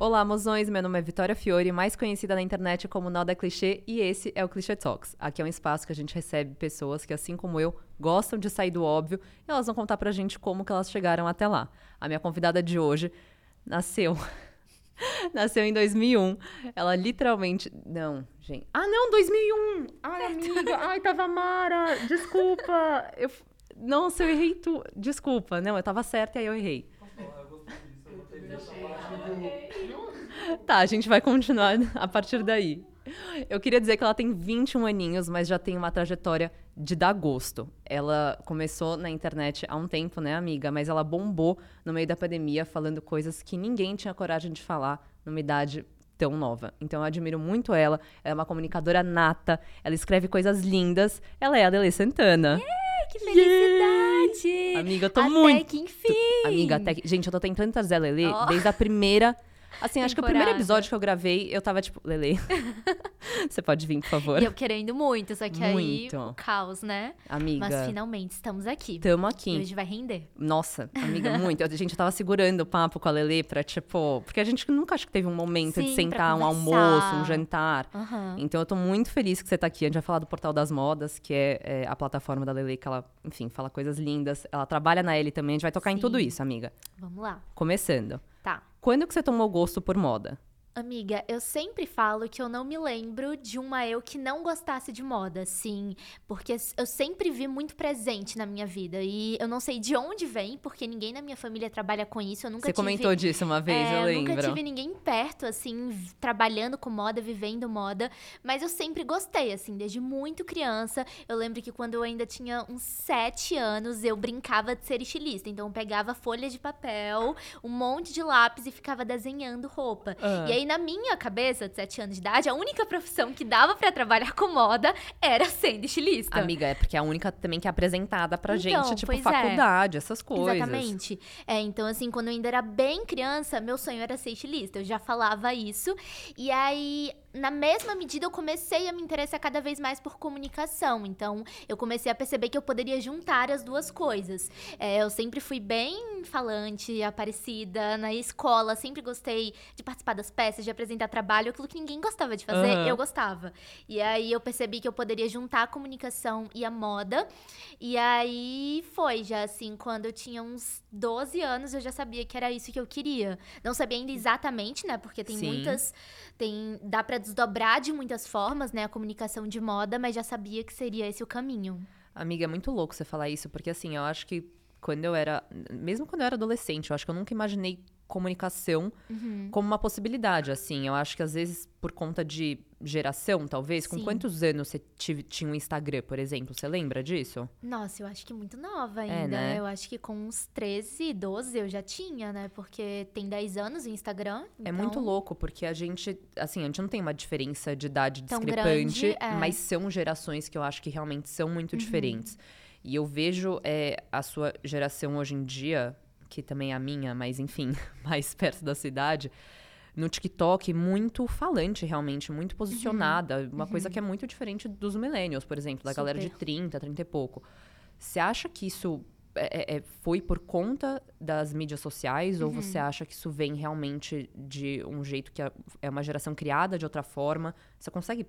Olá, mozões! Meu nome é Vitória Fiore, mais conhecida na internet como Nada Clichê, e esse é o Clichê Talks. Aqui é um espaço que a gente recebe pessoas que, assim como eu, gostam de sair do óbvio e elas vão contar pra gente como que elas chegaram até lá. A minha convidada de hoje nasceu. nasceu em 2001. Ela literalmente. Não, gente. Ah, não, 2001! Ai, amiga! Ai, tava Mara! Desculpa! Eu... Nossa, eu errei tudo. Desculpa, não, eu tava certa e aí eu errei. Tá, a gente vai continuar a partir daí. Eu queria dizer que ela tem 21 aninhos, mas já tem uma trajetória de dar gosto. Ela começou na internet há um tempo, né, amiga? Mas ela bombou no meio da pandemia falando coisas que ninguém tinha coragem de falar numa idade tão nova. Então eu admiro muito ela. Ela é uma comunicadora nata, ela escreve coisas lindas. Ela é a Adele Santana. Yeah, que felicidade! Yeah! Amiga, eu tô até muito. que enfim! Amiga, até que. Gente, eu tô tentando trazer a Lele oh. desde a primeira Assim, acho que o primeiro episódio que eu gravei, eu tava tipo, Lele, você pode vir, por favor? E eu querendo muito, só que muito. aí o caos, né? Amiga. Mas finalmente estamos aqui. Tamo aqui. E hoje vai render. Nossa, amiga, muito. a gente tava segurando o papo com a Lele pra, tipo, porque a gente nunca acho que teve um momento Sim, de sentar um almoço, um jantar. Uhum. Então eu tô muito feliz que você tá aqui. A gente vai falar do Portal das Modas, que é, é a plataforma da Lele, que ela, enfim, fala coisas lindas. Ela trabalha na L também. A gente vai tocar Sim. em tudo isso, amiga. Vamos lá. Começando. Tá. Quando que você tomou gosto por moda? Amiga, eu sempre falo que eu não me lembro de uma eu que não gostasse de moda, sim, porque eu sempre vi muito presente na minha vida e eu não sei de onde vem, porque ninguém na minha família trabalha com isso, eu nunca Você tive, comentou disso uma vez, é, eu lembro. nunca tive ninguém perto, assim, trabalhando com moda, vivendo moda, mas eu sempre gostei, assim, desde muito criança. Eu lembro que quando eu ainda tinha uns sete anos, eu brincava de ser estilista, então eu pegava folha de papel, um monte de lápis e ficava desenhando roupa. Ah. E aí, na minha cabeça, de 7 anos de idade, a única profissão que dava para trabalhar com moda era sendo estilista. Amiga, é porque é a única também que é apresentada pra então, gente, tipo, é. faculdade, é. essas coisas. Exatamente. É, então, assim, quando eu ainda era bem criança, meu sonho era ser estilista. Eu já falava isso. E aí, na mesma medida, eu comecei a me interessar cada vez mais por comunicação. Então, eu comecei a perceber que eu poderia juntar as duas coisas. É, eu sempre fui bem falante, aparecida na escola, sempre gostei de participar das peças, de apresentar trabalho, aquilo que ninguém gostava de fazer, uhum. eu gostava. E aí eu percebi que eu poderia juntar a comunicação e a moda. E aí foi, já assim, quando eu tinha uns 12 anos, eu já sabia que era isso que eu queria. Não sabia ainda exatamente, né? Porque tem Sim. muitas. Tem, dá para desdobrar de muitas formas, né? A comunicação de moda, mas já sabia que seria esse o caminho. Amiga, é muito louco você falar isso, porque assim, eu acho que quando eu era. Mesmo quando eu era adolescente, eu acho que eu nunca imaginei comunicação uhum. como uma possibilidade, assim. Eu acho que às vezes por conta de geração, talvez, com Sim. quantos anos você tinha um Instagram, por exemplo? Você lembra disso? Nossa, eu acho que muito nova ainda. É, né? Eu acho que com uns 13, 12 eu já tinha, né? Porque tem 10 anos o Instagram. Então... É muito louco, porque a gente, assim, a gente não tem uma diferença de idade Tão discrepante, grande, é. mas são gerações que eu acho que realmente são muito Uhum. diferentes. E eu vejo é, a sua geração hoje em dia, que também é a minha, mas enfim, mais perto da cidade, no TikTok muito falante, realmente, muito posicionada. Uma coisa que é muito diferente dos millennials, por exemplo, da galera de Super. 30, 30 e pouco. Você acha que isso é- é- foi por conta das mídias sociais ou Uhum. você acha que isso vem realmente de um jeito que é- é uma geração criada de outra forma? Você consegue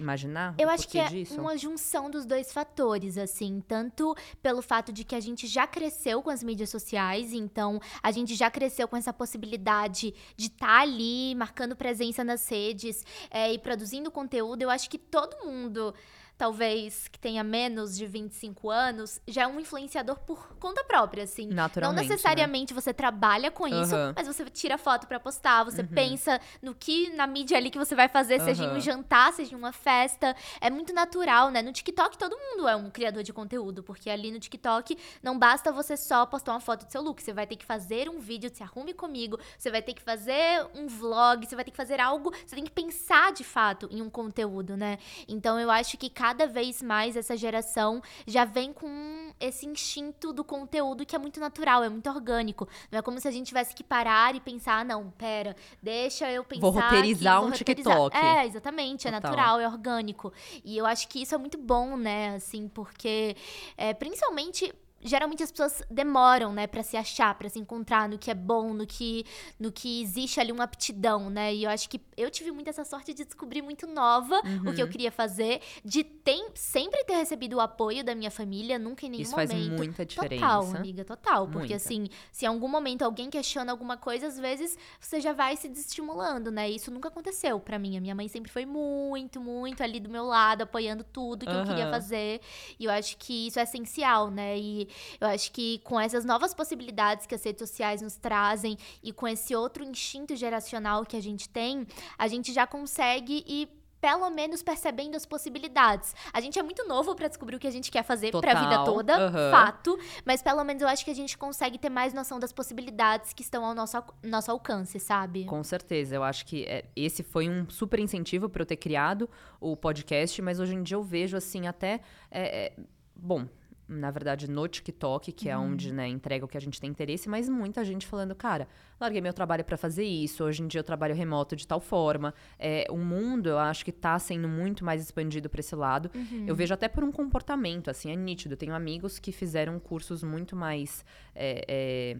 imaginar Eu acho que é disso? uma junção dos dois fatores, assim, tanto pelo fato de que a gente já cresceu com as mídias sociais, então a gente já cresceu com essa possibilidade de estar ali marcando presença nas redes é, e produzindo conteúdo. Eu acho que todo mundo talvez que tenha menos de 25 anos, já é um influenciador por conta própria, assim. Não Naturalmente, né? necessariamente você trabalha com isso, Aham. mas você tira foto pra postar, você pensa no que na mídia ali que você vai fazer, seja em um jantar, seja em uma festa. É muito natural, né? No TikTok todo mundo é um criador de conteúdo, porque ali no TikTok não basta você só postar uma foto do seu look, você vai ter que fazer um vídeo, se arrume comigo, você vai ter que fazer um vlog, você vai ter que fazer algo, você tem que pensar de fato em um conteúdo, né? Então eu acho que cada vez mais essa geração já vem com esse instinto do conteúdo que é muito natural, é muito orgânico. Não é como se a gente tivesse que parar e pensar, ah, não, pera, deixa eu pensar. Vou roteirizar aqui, vou um roteirizar. TikTok. É, exatamente, é Total. natural, é orgânico. E eu acho que isso é muito bom, né? Assim, porque é, principalmente geralmente as pessoas demoram, né, para se achar, para se encontrar no que é bom, no que no que existe ali uma aptidão, né? E eu acho que eu tive muito essa sorte de descobrir muito nova uhum. o que eu uhum. queria fazer, de tem, sempre ter recebido o apoio da minha família, nunca em nenhum Isso momento. Isso faz muita diferença. Total, amiga, total, porque muita. assim, se em algum momento alguém questiona alguma coisa, às vezes você já vai se desestimulando, né? E isso nunca aconteceu para mim. A minha mãe sempre foi muito, muito ali do meu lado, apoiando tudo que uhum. eu queria fazer. E eu acho que isso é essencial, né? E eu acho que com essas novas possibilidades que as redes sociais nos trazem e com esse outro instinto geracional que a gente tem, a gente já consegue ir pelo menos percebendo as possibilidades. A gente é muito novo para descobrir o que a gente quer fazer para a vida toda, uhum. fato, mas pelo menos eu acho que a gente consegue ter mais noção das possibilidades que estão ao nosso, nosso alcance, sabe? Com certeza, eu acho que é, esse foi um super incentivo para eu ter criado o podcast, mas hoje em dia eu vejo assim até é, é, bom, na verdade, no TikTok, que é uhum. onde, né, entrega o que a gente tem interesse, mas muita gente falando, cara, larguei meu trabalho para fazer isso, hoje em dia eu trabalho remoto de tal forma. É, o mundo, eu acho que tá sendo muito mais expandido para esse lado. Uhum. Eu vejo até por um comportamento, assim, é nítido. Eu tenho amigos que fizeram cursos muito mais é, é,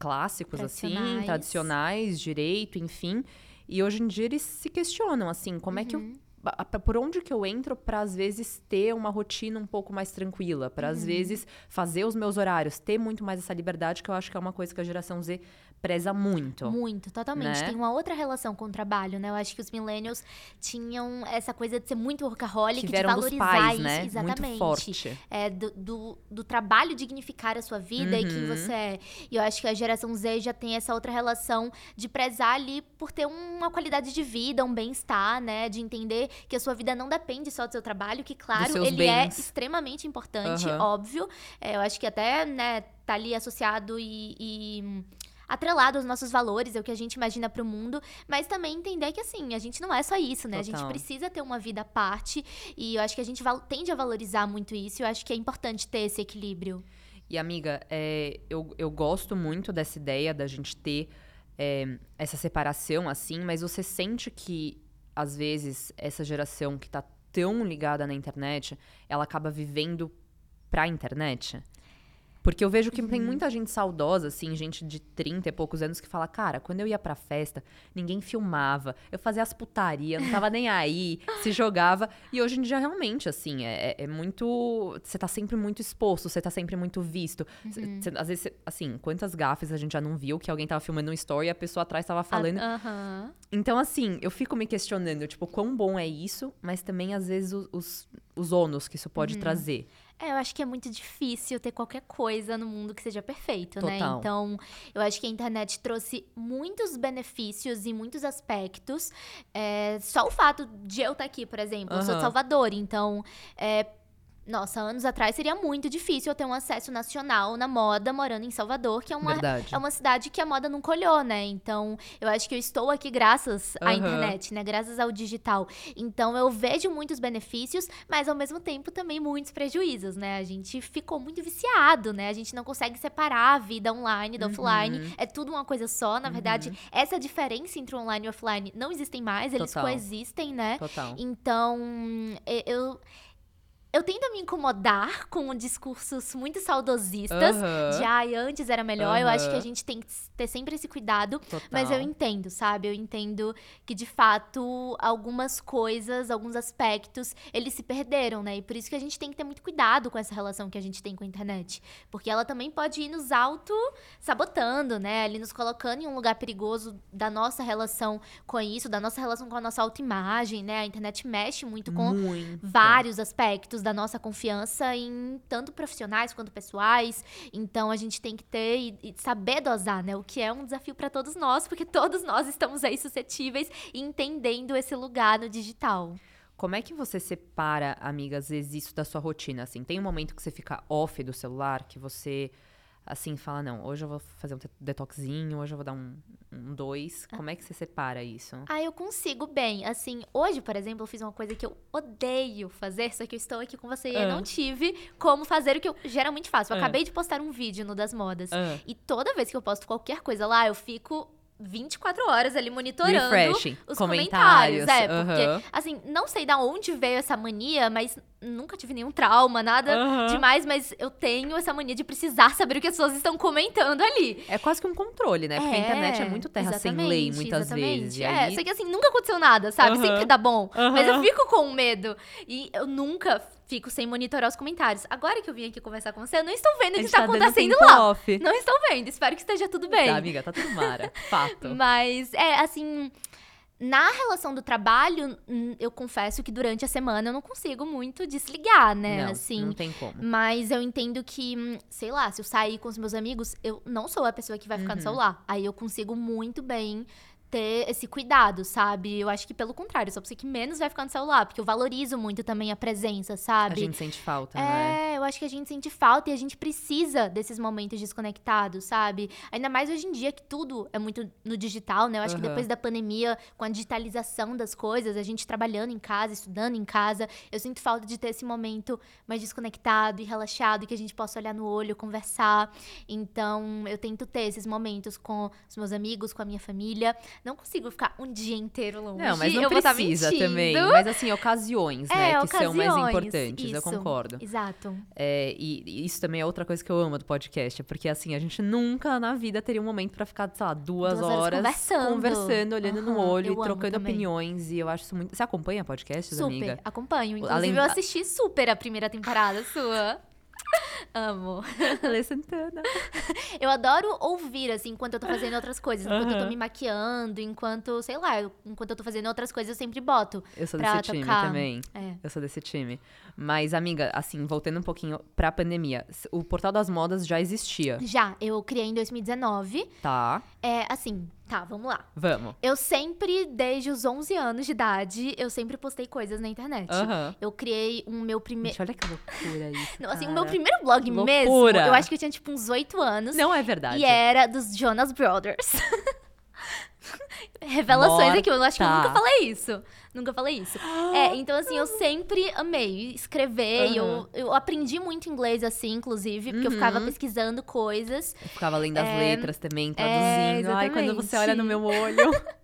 clássicos, assim, tradicionais, direito, enfim. E hoje em dia eles se questionam, assim, como uhum. é que eu uhum por onde que eu entro para às vezes ter uma rotina um pouco mais tranquila, para às uhum. vezes fazer os meus horários, ter muito mais essa liberdade que eu acho que é uma coisa que a geração Z preza muito. Muito, totalmente. Né? Tem uma outra relação com o trabalho, né? Eu acho que os millennials tinham essa coisa de ser muito workaholic, de valorizar pais, isso. Né? Exatamente. Muito forte. É, do, do, do, trabalho dignificar a sua vida uhum. e quem você é. E eu acho que a geração Z já tem essa outra relação de prezar ali por ter uma qualidade de vida, um bem-estar, né? De entender que a sua vida não depende só do seu trabalho, que, claro, ele é bens. é extremamente importante, uhum. óbvio. É, eu acho que até, né, tá ali associado e, e atrelado aos nossos valores, é o que a gente imagina para o mundo, mas também entender que assim, a gente não é só isso, né? Total. A gente precisa ter uma vida à parte e eu acho que a gente tende a valorizar muito isso, e eu acho que é importante ter esse equilíbrio. E amiga, é, eu, eu gosto muito dessa ideia da gente ter é, essa separação assim, mas você sente que às vezes essa geração que tá tão ligada na internet, ela acaba vivendo pra internet? Porque eu vejo que uhum. tem muita gente saudosa, assim, gente de 30 e poucos anos, que fala, cara, quando eu ia pra festa, ninguém filmava, eu fazia as putarias, não tava nem aí, se jogava. E hoje em dia, realmente, assim, é, é, é muito. Você tá sempre muito exposto, você tá sempre muito visto. Uhum. Cê, às vezes, cê, assim, quantas gafes a gente já não viu que alguém tava filmando um story e a pessoa atrás tava falando. Uh, Então, assim, eu fico me questionando, tipo, quão bom é isso, mas também, às vezes, os, os, os ônus que isso pode uhum. trazer. É, eu acho que é muito difícil ter qualquer coisa no mundo que seja perfeito, né? Total. né? Então, eu acho que a internet trouxe muitos benefícios em muitos aspectos. É, só o fato de eu estar aqui, por exemplo, uhum. eu sou de Salvador, então é, nossa, anos atrás seria muito difícil eu ter um acesso nacional na moda morando em Salvador, que é uma, é uma cidade que a moda não colhou, né? Então, eu acho que eu estou aqui graças uhum. à internet, né? Graças ao digital. Então, eu vejo muitos benefícios, mas ao mesmo tempo também muitos prejuízos, né? A gente ficou muito viciado, né? A gente não consegue separar a vida online da uhum. offline. É tudo uma coisa só. Na uhum. verdade, essa diferença entre online e offline não existem mais, eles Total. coexistem, né? Total. Então, eu eu tento me incomodar com discursos muito saudosistas uhum. de ai, antes era melhor. Uhum. Eu acho que a gente tem que ter sempre esse cuidado. Total. Mas eu entendo, sabe? Eu entendo que, de fato, algumas coisas, alguns aspectos, eles se perderam, né? E por isso que a gente tem que ter muito cuidado com essa relação que a gente tem com a internet. Porque ela também pode ir nos auto-sabotando, né? Ali nos colocando em um lugar perigoso da nossa relação com isso, da nossa relação com a nossa autoimagem, né? A internet mexe muito com muito. vários aspectos da nossa confiança em tanto profissionais quanto pessoais. Então a gente tem que ter e, e saber dosar, né? O que é um desafio para todos nós, porque todos nós estamos aí suscetíveis e entendendo esse lugar no digital. Como é que você separa, amiga, às vezes isso da sua rotina? Assim, tem um momento que você fica off do celular, que você assim, fala, não, hoje eu vou fazer um detoxinho, hoje eu vou dar um, um dois. Como é que você separa isso? Ah, eu consigo bem. Assim, hoje, por exemplo, eu fiz uma coisa que eu odeio fazer, só que eu estou aqui com você e eu não ah. tive como fazer o que eu geralmente faço. Eu uh. acabei de postar um vídeo no Das Modas. Uh. E toda vez que eu posto qualquer coisa lá, eu fico 24 horas ali monitorando Refreshing. os Comentários, comentários. É, porque, aham. assim, não sei da onde veio essa mania, mas nunca tive nenhum trauma, nada Aham. demais, mas eu tenho essa mania de precisar saber o que as pessoas estão comentando ali. É quase que um controle, né? Porque a internet é muito terra sem lei, muitas exatamente. vezes. E É, aí... sei que assim, nunca aconteceu nada, sabe? Aham. Sempre dá bom. Mas eu fico com medo. E eu nunca fico sem monitorar os comentários. Agora que eu vim aqui conversar com você, eu não estou vendo o que está tá dando acontecendo lá. off. Não estou vendo. Espero que esteja tudo bem. Tá, amiga, tá tudo mara. Fato. Mas, é, assim. Na relação do trabalho, hum, eu confesso que durante a semana eu não consigo muito desligar, né? não, assim. não tem como. Mas eu entendo que, hum, sei lá, se eu sair com os meus amigos, eu não sou a pessoa que vai ficar no Uhum. celular. Aí eu consigo muito bem ter esse cuidado, sabe? Eu acho que pelo contrário, a pessoa que menos vai ficar no celular, porque eu valorizo muito também a presença, A sabe? gente sente falta, né? É, eu acho que a gente sente falta e a gente precisa desses momentos desconectados, sabe? Ainda mais hoje em dia que tudo é muito no digital, né? Eu acho que Aham. depois da pandemia, com a digitalização das coisas, a gente trabalhando em casa, estudando em casa, eu sinto falta de ter esse momento mais desconectado e relaxado, que a gente possa olhar no olho, conversar. Então, eu tento ter esses momentos com os meus amigos, com a minha família. Não consigo ficar um dia inteiro longe. Não, mas não eu tá precisa também. Mas assim, ocasiões, né? É, que são mais ocasiões, importantes, eu isso. concordo. Exato. É, e e isso também é outra coisa que eu amo do podcast, é porque assim, a gente nunca na vida teria um momento pra ficar, sei lá, duas, Duas horas conversando. conversando, olhando no Aham, olho eu trocando opiniões. E eu acho isso muito. Você acompanha podcasts, Super, amiga? acompanho. Inclusive, Além eu assisti super a primeira temporada sua. Amo. Santana. Eu adoro ouvir, assim, enquanto eu tô fazendo outras coisas. Enquanto eu tô me maquiando, enquanto, sei lá, enquanto eu tô fazendo outras coisas, eu sempre boto. Eu sou desse time tocar. também. É. Eu sou desse time. Mas, amiga, assim, voltando um pouquinho pra pandemia, o Portal das Modas já existia, Já, eu criei em 2019. tá? É, assim, tá, vamos lá. Vamos. Eu sempre, desde os 11 anos de idade, eu sempre postei coisas na internet. Aham. Eu criei um meu primeiro. Olha que loucura isso. Não, assim, o cara. meu primeiro blog mesmo, Loucura. eu acho que eu tinha, tipo, uns 8 anos. Não é verdade. E era dos Jonas Brothers. Revelações aqui, eu acho que eu Morta. nunca falei isso. Nunca falei isso. É, então assim, eu sempre amei escrever. e eu, eu aprendi muito inglês assim, inclusive, porque eu ficava Uhum. pesquisando coisas. Eu ficava lendo as É, letras também, traduzindo. Ai, quando você olha no meu olho.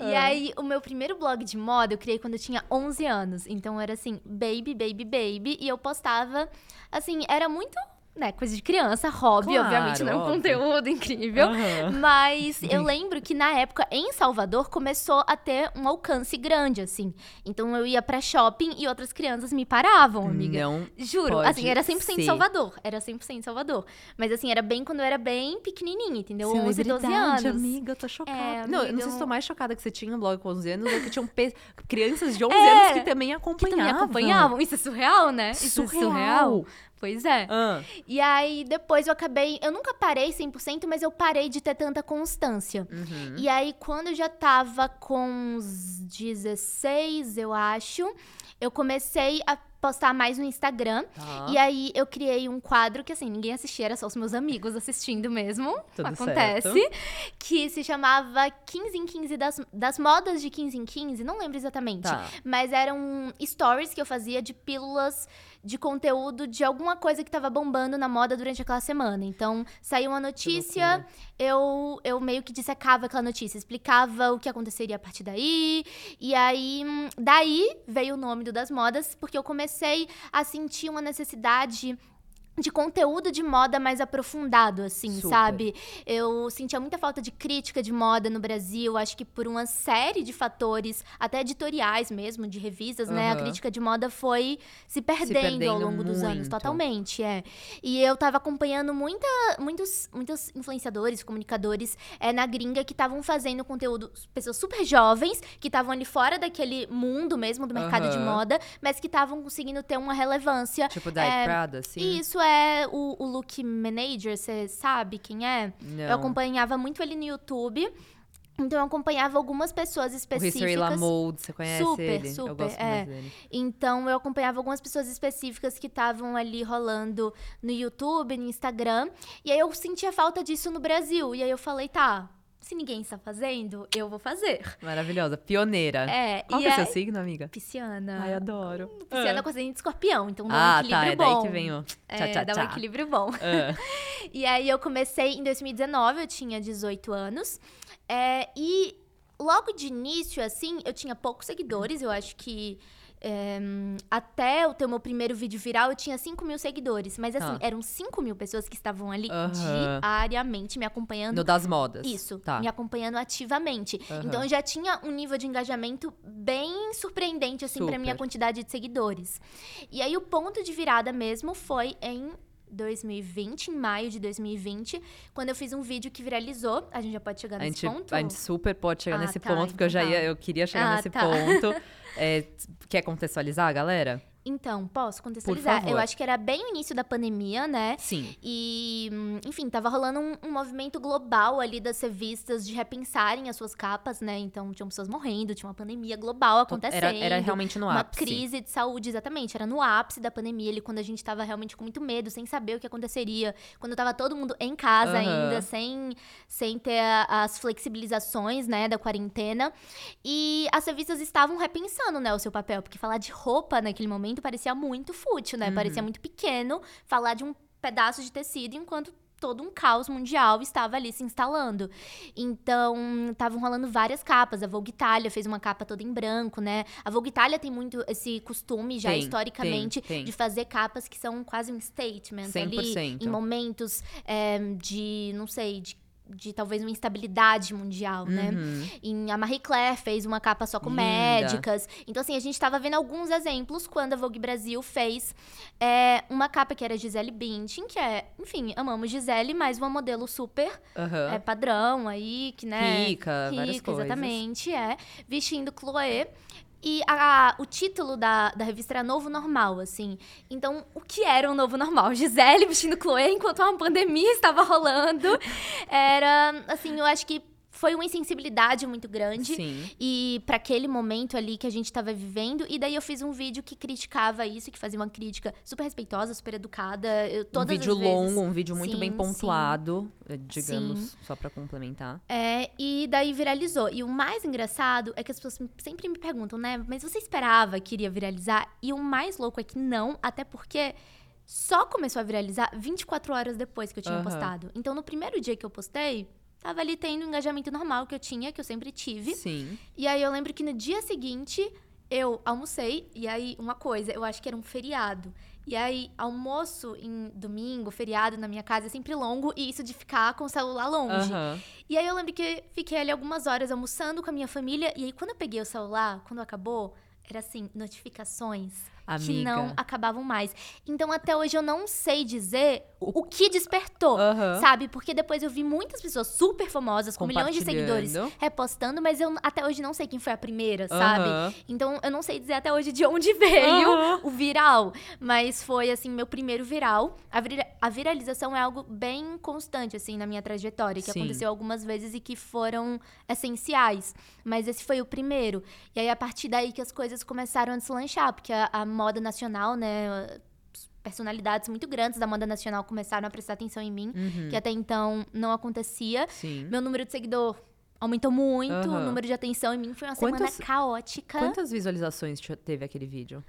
E aí, o meu primeiro blog de moda eu criei quando eu tinha 11 anos. Então era assim, baby, baby, baby. E eu postava, assim, era muito, né, coisa de criança, hobby, Claro, obviamente, não é um conteúdo incrível. Aham. Mas eu lembro que na época, em Salvador, começou a ter um alcance grande, assim. Então eu ia pra shopping e outras crianças me paravam, amiga. Não. Juro, assim, era 100% ser. Salvador. Era 100% Salvador. Mas assim, era bem quando eu era bem pequenininha, entendeu? 11, 12 Celebridade, anos. amiga, eu tô chocada. É, não, eu não sei se eu- tô mais chocada que você tinha um blog com 11 anos ou que tinham pe- crianças de 11 É, anos que também Que acompanhavam. também acompanhavam. Isso é surreal, né? Isso é Surreal. Pois é. Ah, E aí, depois eu acabei. Eu nunca parei 100%, mas eu parei de ter tanta constância. uhum. E aí, quando eu já tava com uns 16, eu acho, eu comecei a postar mais no Instagram. Tá. E aí, eu criei um quadro que, assim, ninguém assistia, era só os meus amigos assistindo mesmo. Tudo acontece. certo. Que se chamava 15 em 15 das, das modas de 15 em 15, não lembro exatamente. Tá. Mas eram stories que eu fazia de pílulas de conteúdo de alguma coisa que tava bombando na moda durante aquela semana. Então, saiu uma notícia, eu, eu meio que dissecava aquela notícia, explicava o que aconteceria a partir daí. E aí, hum, daí veio o nome do Das Modas, porque eu comecei a sentir uma necessidade de conteúdo de moda mais aprofundado, assim, Super. sabe? Eu sentia muita falta de crítica de moda no Brasil, acho que por uma série de fatores, até editoriais mesmo, de revistas, né? A crítica de moda foi se perdendo, ao perdendo longo dos anos, muito. totalmente, é. E eu tava acompanhando muita, muitos, muitos influenciadores, comunicadores é, na gringa que estavam fazendo conteúdo, pessoas super jovens, que estavam ali fora daquele mundo mesmo do mercado de Aham. moda, mas que estavam conseguindo ter uma relevância Tipo da É, Prada, assim? isso é o, o Look Manager, você sabe quem é? Não. Eu acompanhava muito ele no YouTube. Então eu acompanhava algumas pessoas O específicas. History Lamold, você conhece Super, ele? super, eu gosto é. dele. Então eu acompanhava algumas pessoas específicas que estavam ali rolando no YouTube, no Instagram. E aí eu sentia falta disso no Brasil. E aí eu falei, tá, se ninguém está fazendo, eu vou fazer. Maravilhosa. Pioneira. É, Qual e que é o aí- seu signo, amiga? Pisciana. Ai, adoro. Pisciana com ascendente de escorpião, então dá um Ah, equilíbrio tá. É bom. daí que vem o tchá, É, tchá, dá um tchá. equilíbrio bom. Ah. E aí eu comecei em 2019, eu tinha 18 anos. É, e logo de início, assim, eu tinha poucos seguidores. Eu acho que é, até eu ter o meu primeiro vídeo viral, eu tinha 5 mil seguidores. Mas assim, Tá. eram 5 mil pessoas que estavam ali Aham. diariamente me acompanhando. No das modas. Isso, Tá. me acompanhando ativamente. Aham. Então eu já tinha um nível de engajamento bem surpreendente, assim, pra minha Super. quantidade de seguidores. E aí o ponto de virada mesmo foi em 2020, em maio de 2020, quando eu fiz um vídeo que viralizou. A gente já pode chegar A nesse gente, ponto? a gente super pode chegar Ah, nesse tá, ponto, porque eu já então tá. ia, eu queria chegar Ah, nesse tá. ponto. É, quer contextualizar, galera? Então, posso contextualizar? Eu acho que era bem o início da pandemia, né? Sim. E, enfim, tava rolando um, um movimento global ali das revistas de repensarem as suas capas, né? Então, tinham pessoas morrendo, tinha uma pandemia global acontecendo. Era, era realmente no uma ápice. crise de saúde, exatamente. Era no ápice da pandemia, ali, quando a gente tava realmente com muito medo, sem saber o que aconteceria. Quando tava todo mundo em casa Aham. ainda, sem, sem ter a- as flexibilizações, né, da quarentena. E as revistas estavam repensando, né, o seu papel. Porque falar de roupa naquele momento parecia muito fútil, né? Uhum. Parecia muito pequeno falar de um pedaço de tecido enquanto todo um caos mundial estava ali se instalando. Então, estavam rolando várias capas. A Vogue Italia fez uma capa toda em branco, né? A Vogue Italia tem muito esse costume já Tem, historicamente tem, tem. de fazer capas que são quase um statement ali 100%. em momentos é, de, não sei, de de talvez uma instabilidade mundial, né? Uhum. Em, a Marie Claire fez uma capa só com Linda. médicas. Então, assim, a gente tava vendo alguns exemplos quando a Vogue Brasil fez é, uma capa que era Gisele Bündchen, que é, enfim, amamos Gisele, mas uma modelo super Aham. é, padrão aí, que, né? Rica, várias Rica, coisas. exatamente, é. Vestindo Chloé. E a- o título da, da revista era Novo Normal, assim. Então, o que era o Novo Normal? Gisele vestindo Chloé enquanto uma pandemia estava rolando. Era, assim, eu acho que foi uma insensibilidade muito grande. Sim. E para aquele momento ali que a gente tava vivendo, e daí eu fiz um vídeo que criticava isso, que fazia uma crítica super respeitosa, super educada. Eu, Um vídeo longo, um vídeo muito bem Sim, pontuado, eh, digamos, só pra complementar. É, e daí viralizou. E o mais engraçado é que as pessoas sempre me perguntam, né? Mas você esperava que iria viralizar? E o mais louco é que não, até porque só começou a viralizar 24 horas depois que eu tinha Aham. postado. Então, no primeiro dia que eu postei, tava ali tendo o engajamento normal que eu tinha, que eu sempre tive. Sim. E aí eu lembro que no dia seguinte eu almocei, e aí uma coisa, eu acho que era um feriado. E aí, almoço em domingo, feriado na minha casa é sempre longo, e isso de ficar com o celular longe. Aham. E aí eu lembro que fiquei ali algumas horas almoçando com a minha família, e aí quando eu peguei o celular, quando acabou, era assim, notificações que Amiga. não acabavam mais. Então até hoje eu não sei dizer o que despertou, Aham. sabe? Porque depois eu vi muitas pessoas super famosas, com milhões de seguidores, repostando, mas eu até hoje não sei quem foi a primeira, sabe? Aham. Então eu não sei dizer até hoje de onde veio Aham. o viral, mas foi assim meu primeiro viral. A, vira- a viralização é algo bem constante assim na minha trajetória, que Sim. aconteceu algumas vezes e que foram essenciais, mas esse foi o primeiro. E aí a partir daí que as coisas começaram a deslanchar, porque a, a moda nacional, né, personalidades muito grandes da moda nacional começaram a prestar atenção em mim, Uhum. que até então não acontecia. Sim. Meu número de seguidor aumentou muito, o Aham. número de atenção em mim foi uma Quantas- semana caótica. Quantas visualizações te- teve aquele vídeo?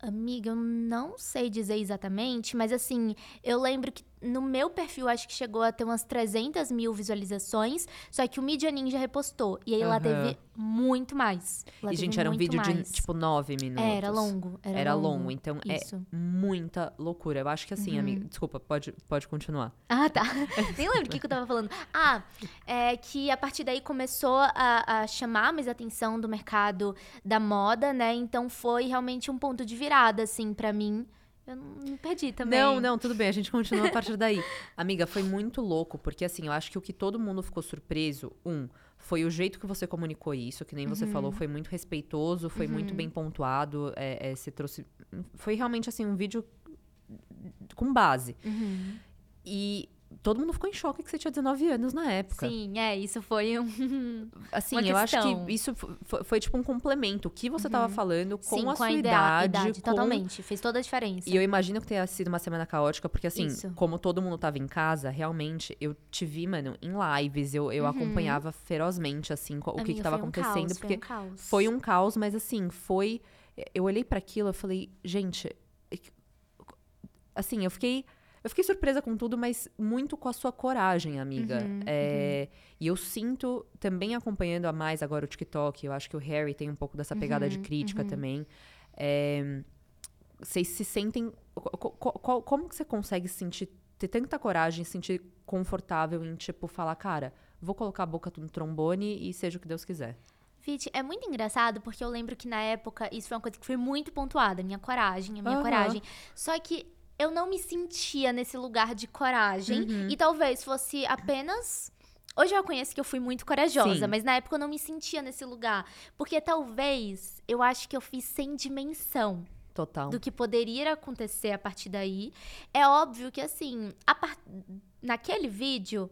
Amiga, eu não sei dizer exatamente, mas assim, eu lembro que no meu perfil acho que chegou a ter umas 300 mil visualizações, só que o Media Ninja repostou. E aí lá Aham. teve muito mais. Lá e, gente, era um vídeo mais. de, tipo, nove minutos. Era longo. Era, Era longo, então Isso. é muita loucura. Eu acho que assim, Uhum. amiga. Desculpa, pode, pode continuar. Ah, tá. Nem lembro o que, que eu tava falando. Ah, é que a partir daí começou a, a chamar mais atenção do mercado da moda, né? Então foi realmente um ponto de virada, assim, pra mim. Eu não perdi também. Não, não, tudo bem, a gente continua a partir daí. Amiga, foi muito louco, porque assim, eu acho que o que todo mundo ficou surpreso, um, foi o jeito que você comunicou isso, que nem você Uhum. falou, foi muito respeitoso, foi muito bem pontuado, é, é, você trouxe... Foi realmente, assim, um vídeo com base. Uhum. E todo mundo ficou em choque que você tinha 19 anos na época. Sim, é, isso foi um. Assim, eu acho que isso foi, foi tipo um complemento. O que você tava falando com Sim, a com sua a idea- idade, com totalmente. Fez toda a diferença. E eu imagino que tenha sido uma semana caótica, porque assim, Isso. como todo mundo tava em casa, realmente, eu te vi, mano, em lives, eu, eu acompanhava ferozmente, assim, o que, que Amiga, tava foi um acontecendo, caos, porque foi um caos. foi um caos, mas assim, foi. Eu olhei pra aquilo, eu falei, gente. é Assim, eu fiquei. Eu fiquei surpresa com tudo, mas muito com a sua coragem, amiga. Uhum, É, E eu sinto, também acompanhando a mais agora o TikTok, eu acho que o Harry tem um pouco dessa pegada Uhum, de crítica também. É, Vocês se sentem. co- co- co- como que você consegue se sentir, ter tanta coragem, se sentir confortável em, tipo, falar, cara, vou colocar a boca no trombone e seja o que Deus quiser? Vit, é muito engraçado porque eu lembro que na época isso foi uma coisa que foi muito pontuada, a minha coragem, a minha Aham. coragem. Só que eu não me sentia nesse lugar de coragem Uhum. e talvez fosse apenas Hoje eu conheço que eu fui muito corajosa, Sim. mas na época eu não me sentia nesse lugar, porque talvez eu acho que eu fiz sem dimensão Total. do que poderia acontecer a partir daí. É óbvio que, assim, naquele vídeo,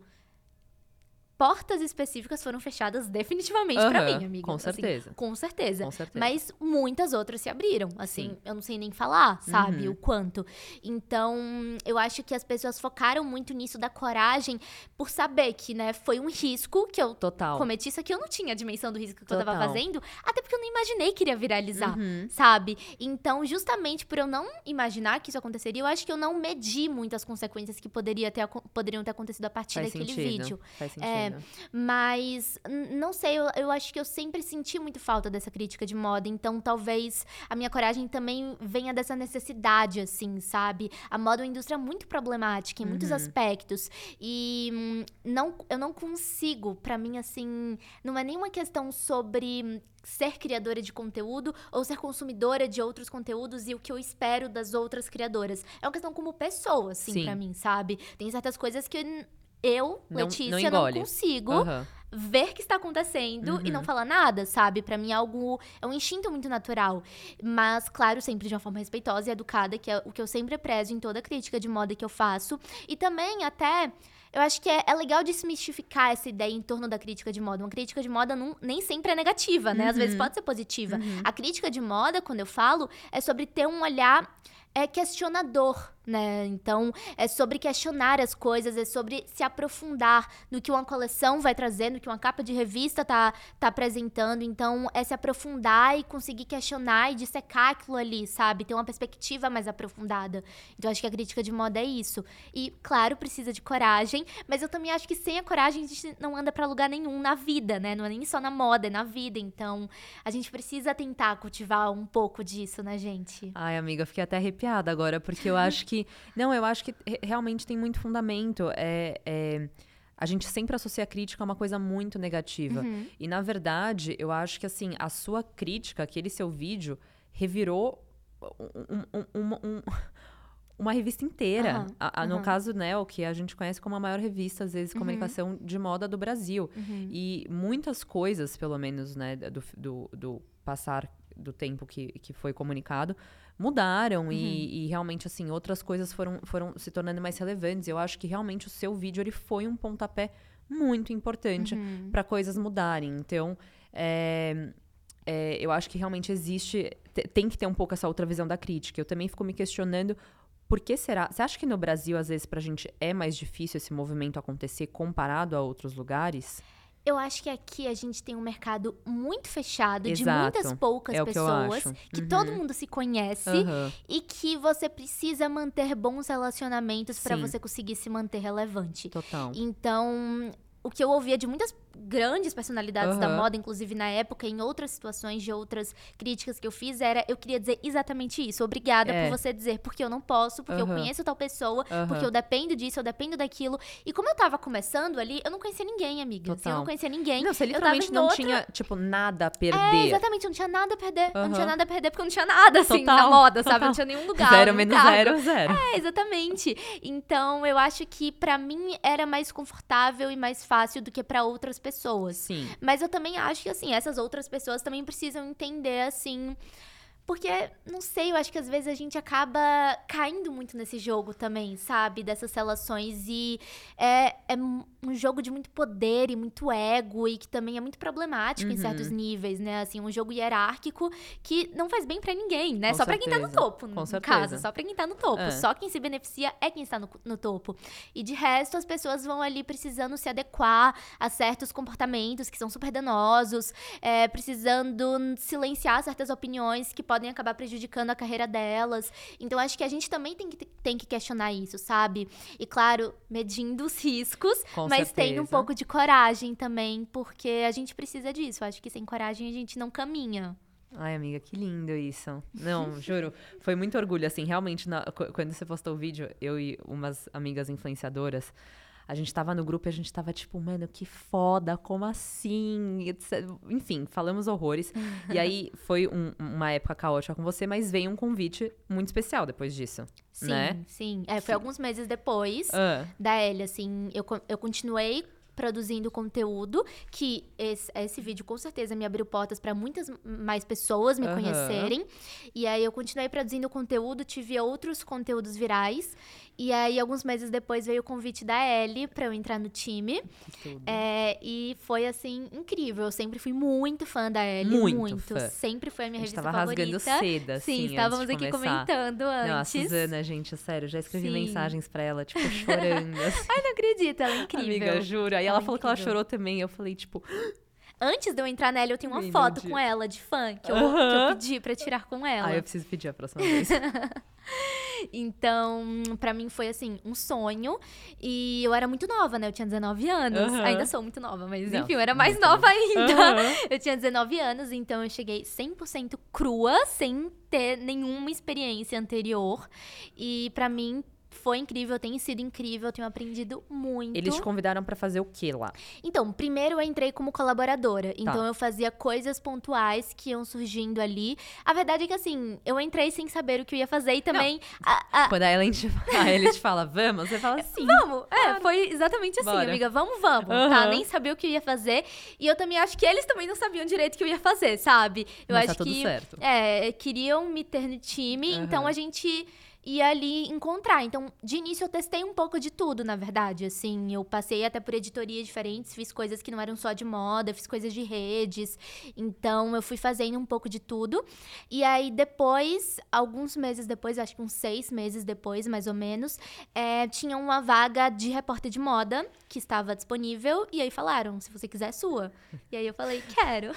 portas específicas foram fechadas definitivamente pra Aham, mim, amiga. Com Assim, certeza. com certeza. Com certeza. Mas muitas outras se abriram. Assim, Sim. eu não sei nem falar, sabe? Uhum. O quanto. Então, eu acho que as pessoas focaram muito nisso da coragem por saber que, né, foi um risco que eu Total. cometi. Isso aqui eu não tinha a dimensão do risco que eu tava Total. fazendo. Até porque eu não imaginei que iria viralizar Uhum. sabe? Então, justamente por eu não imaginar que isso aconteceria, eu acho que eu não medi muitas consequências que poderia ter, poderiam ter acontecido a partir Faz daquele sentido. vídeo. Faz sentido. É, Mas, não sei, eu, eu acho que eu sempre senti muito falta dessa crítica de moda, então talvez a minha coragem também venha dessa necessidade, assim, sabe? A moda é uma indústria muito problemática em muitos Uhum. aspectos, e hum, não, eu não consigo, pra mim, assim, não é nenhuma questão sobre ser criadora de conteúdo ou ser consumidora de outros conteúdos e o que eu espero das outras criadoras. É uma questão como pessoa, assim, Sim. pra mim, sabe? Tem certas coisas que eu, Não- não Letícia, não, engole. consigo Aham. ver que está acontecendo e não Uhum. falar nada, sabe? Pra mim é algo é um instinto muito natural, mas claro, sempre de uma forma respeitosa e educada, que é o que eu sempre prezo em toda crítica de moda que eu faço. E também até eu acho que é, é legal desmistificar essa ideia em torno da crítica de moda. Uma crítica de moda não- nem sempre é negativa, né? Às vezes Uhum. pode ser positiva. A crítica de moda, quando eu falo, é sobre ter um olhar é questionador, né? Então, é sobre questionar as coisas, é sobre se aprofundar no que uma coleção vai trazer, no que uma capa de revista tá, tá apresentando. Então, é se aprofundar e conseguir questionar e dissecar aquilo ali, sabe? Ter uma perspectiva mais aprofundada. Então, acho que a crítica de moda é isso. E, claro, precisa de coragem, mas eu também acho que sem a coragem a gente não anda pra lugar nenhum na vida, né? Não é nem só na moda, é na vida. Então, a gente precisa tentar cultivar um pouco disso na gente. Ai, amiga, fiquei até arrepiada agora, porque eu acho que. Não, eu acho que re- realmente tem muito fundamento. É, é, a gente sempre associa a crítica a uma coisa muito negativa. Uhum. E, na verdade, eu acho que, assim, a sua crítica, aquele seu vídeo, revirou um- um- um- um- uma revista inteira. Aham, A- a- No caso, né, o que a gente conhece como a maior revista, às vezes, de comunicação de moda do Brasil. Uhum. E muitas coisas, pelo menos, né, do, do, do passar do tempo que, que foi comunicado, mudaram e, e realmente, assim, outras coisas foram, foram se tornando mais relevantes. Eu acho que realmente o seu vídeo, ele foi um pontapé muito importante Uhum. para coisas mudarem. Então, é, é, eu acho que realmente existe, te- tem que ter um pouco essa outra visão da crítica. Eu também fico me questionando por que será? Você acha que no Brasil, às vezes, pra gente é mais difícil esse movimento acontecer comparado a outros lugares? Eu acho que aqui a gente tem um mercado muito fechado, de Exato. muitas poucas É que pessoas, que Uhum. todo mundo se conhece Aham. e que você precisa manter bons relacionamentos pra Sim. você conseguir se manter relevante. Total. Então, o que eu ouvia de muitas grandes personalidades da Aham. moda, inclusive na época, em outras situações de outras críticas que eu fiz, era eu queria dizer exatamente isso. Obrigada É. por você dizer, porque eu não posso, porque eu Aham. conheço tal pessoa, Aham. porque eu dependo disso, eu dependo daquilo. E como eu tava começando ali, eu não conhecia ninguém, amiga. Assim, eu não conhecia ninguém. Não, você eu literalmente não outra- tinha, tipo, nada a É, perder. exatamente, eu não tinha nada a perder. Eu não tinha nada a perder, porque eu não tinha nada, assim, Total, na moda, sabe? Eu não tinha nenhum lugar. zero menos cargo. zero, zero. É, exatamente. Então, eu acho que pra mim era mais confortável e mais fácil do que pra outras pessoas. Sim. Mas eu também acho que, assim, essas outras pessoas também precisam entender, assim. Porque, não sei, eu acho que às vezes a gente acaba caindo muito nesse jogo também, sabe? Dessas relações. E é, é um jogo de muito poder e muito ego, e que também é muito problemático uhum. em certos níveis, né? Assim, um jogo hierárquico que não faz bem para ninguém, né? Com só para quem tá no topo, no certeza. caso. Só pra quem tá no topo. É. Só quem se beneficia é quem está no, no topo. E de resto, as pessoas vão ali precisando se adequar a certos comportamentos que são super danosos, é, precisando silenciar certas opiniões que podem acabar prejudicando a carreira delas. Então, acho que a gente também tem que, tem que questionar isso, sabe? E, claro, medindo os riscos, Com mas certeza. tendo um pouco de coragem também, porque a gente precisa disso. Acho que sem coragem a gente não caminha. Ai, amiga, que lindo isso. Não, juro. Foi muito orgulho, assim, realmente, na, quando você postou o vídeo, eu e umas amigas influenciadoras, a gente tava no grupo e a gente tava tipo, mano, que foda, como assim? Enfim, falamos horrores. e aí foi um, uma época caótica com você, mas veio um convite muito especial depois disso. Sim, né? sim. É, foi alguns meses depois uh. da Ellie, assim, eu, eu continuei produzindo conteúdo, que esse, esse vídeo com certeza me abriu portas para muitas mais pessoas me uhum. conhecerem. E aí eu continuei produzindo conteúdo, tive outros conteúdos virais. E aí, alguns meses depois, veio o convite da Ellie pra eu entrar no time. É, e foi, assim, incrível. Eu sempre fui muito fã da Ellie. Muito. muito. Fã. Sempre foi a minha a revista tava favorita. rasgando seda, assim, Sim, estávamos aqui comentando antes. Não, a Suzana, gente, sério, já escrevi Sim. mensagens pra ela, tipo, chorando. Assim. Ai, não acredito, ela é incrível. Amiga, juro. Aí ela, ela falou que ela chorou também. Eu falei, tipo, Antes de eu entrar nela, eu tenho uma foto com ela de fã que eu, Aham. que eu pedi pra tirar com ela. ah, eu preciso pedir a próxima vez. Então, pra mim foi assim, um sonho. E eu era muito nova, né? Eu tinha 19 anos. Aham. Ainda sou muito nova, mas Não, enfim, eu era mais nova ainda. Aham. Eu tinha 19 anos, então eu cheguei 100% crua, sem ter nenhuma experiência anterior. E pra mim foi incrível, tem sido incrível, eu tenho aprendido muito. Eles te convidaram pra fazer o quê lá? Então, primeiro eu entrei como colaboradora. Tá. Então eu fazia coisas pontuais que iam surgindo ali. A verdade é que assim, eu entrei sem saber o que eu ia fazer e também. a- a- Quando a Ellen te, a Ellen te fala, vamos, você fala sim. Vamos! É, foi exatamente assim, Bora. amiga. Vamos, vamos. Tá? Aham. Nem sabia o que eu ia fazer. E eu também acho que eles também não sabiam direito o que eu ia fazer, sabe? Eu Mas acho tá tudo que. certo. É, queriam me ter no time, Aham. então a gente ia ali encontrar. Então, de início eu testei um pouco de tudo, na verdade, assim, eu passei até por editorias diferentes, fiz coisas que não eram só de moda, fiz coisas de redes. Então, eu fui fazendo um pouco de tudo. E aí depois, alguns meses depois, acho que uns seis meses depois, mais ou menos, é, tinha uma vaga de repórter de moda que estava disponível e aí falaram, se você quiser, é sua. E aí eu falei, quero.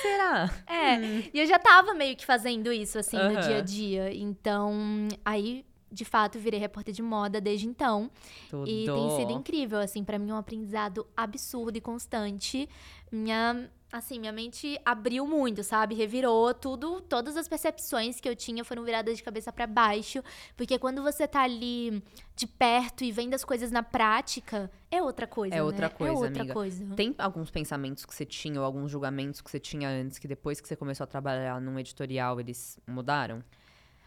Será? É, e eu já tava meio que fazendo isso, assim, no Hum. Dia a dia. Então, aí, de fato, virei repórter de moda desde então. Tudo. E tem sido incrível, assim, pra mim é um aprendizado absurdo e constante. Minha, assim, minha mente abriu muito, sabe? Revirou tudo, todas as percepções que eu tinha foram viradas de cabeça pra baixo, porque quando você tá ali de perto e vendo as coisas na prática, é outra coisa, É né? outra coisa, É outra amiga. coisa. Tem alguns pensamentos que você tinha ou alguns julgamentos que você tinha antes que depois que você começou a trabalhar num editorial eles mudaram?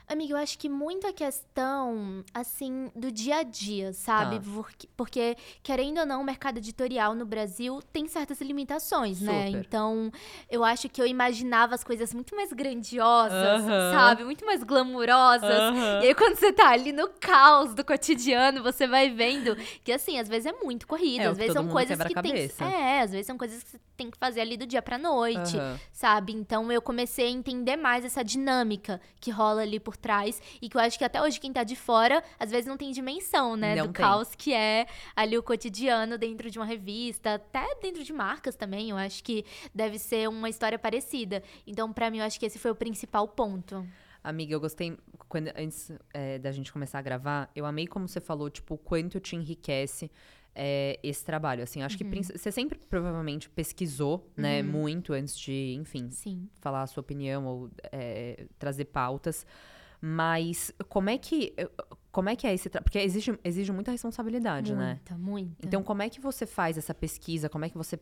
Amiga, eu acho que muito a questão, assim, do dia a dia, sabe? Tá. Porque, porque, querendo ou não, o mercado editorial no Brasil tem certas limitações, né? Super. Então, eu acho que eu imaginava as coisas muito mais grandiosas, Aham. sabe? Muito mais glamurosas. Aham. E aí, quando você tá ali no caos do cotidiano, você vai vendo que, assim, às vezes é muito corrido, É, às vezes são coisas que tem. É, às vezes são coisas que você tem que fazer ali do dia pra noite Aham. sabe? Então eu comecei a entender mais essa dinâmica que rola ali por trás e que eu acho que até hoje quem tá de fora às vezes não tem dimensão, né, Não do tem. caos que é ali o cotidiano dentro de uma revista, até dentro de marcas também. Eu acho que deve ser uma história parecida. Então pra mim eu acho que esse foi o principal ponto. Amiga, eu gostei, quando, antes é, da gente começar a gravar, eu amei como você falou, tipo, o quanto te enriquece é, esse trabalho, assim, acho que Uhum. princ- você sempre provavelmente pesquisou, né, muito antes de, enfim, Sim. falar a sua opinião ou é, trazer pautas, mas como é que, como é que é esse, tra- porque exige, exige muita responsabilidade, né? Muita, muita. Então, como é que você faz essa pesquisa? Como é que você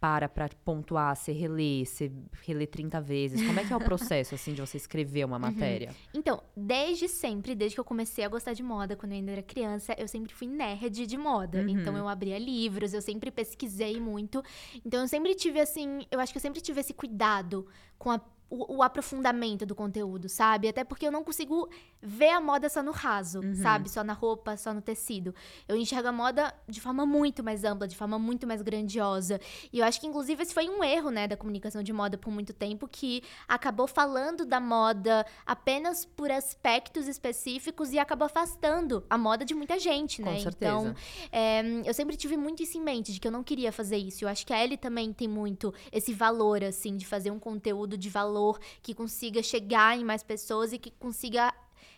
para pra pontuar, você relê, você relê 30 vezes? Como é que é o processo, assim, de você escrever Uhum. uma matéria? Então, desde sempre, desde que eu comecei a gostar de moda, quando eu ainda era criança, eu sempre fui nerd de moda. Uhum. Então, eu abria livros, eu sempre pesquisei muito. Então, eu sempre tive, assim, eu acho que eu sempre tive esse cuidado com a- o, o, aprofundamento do conteúdo, sabe? Até porque eu não consigo ver a moda só no raso, uhum. sabe? Só na roupa, só no tecido. Eu enxergo a moda de forma muito mais ampla, de forma muito mais grandiosa. E eu acho que, inclusive, esse foi um erro, né, da comunicação de moda por muito tempo, que acabou falando da moda apenas por aspectos específicos e acabou afastando a moda de muita gente, né? Com certeza. Então, é, eu sempre tive muito isso em mente, de que eu não queria fazer isso. Eu acho que a Ellie também tem muito esse valor, assim, de fazer um conteúdo de valor valor, que consiga chegar em mais pessoas e que consiga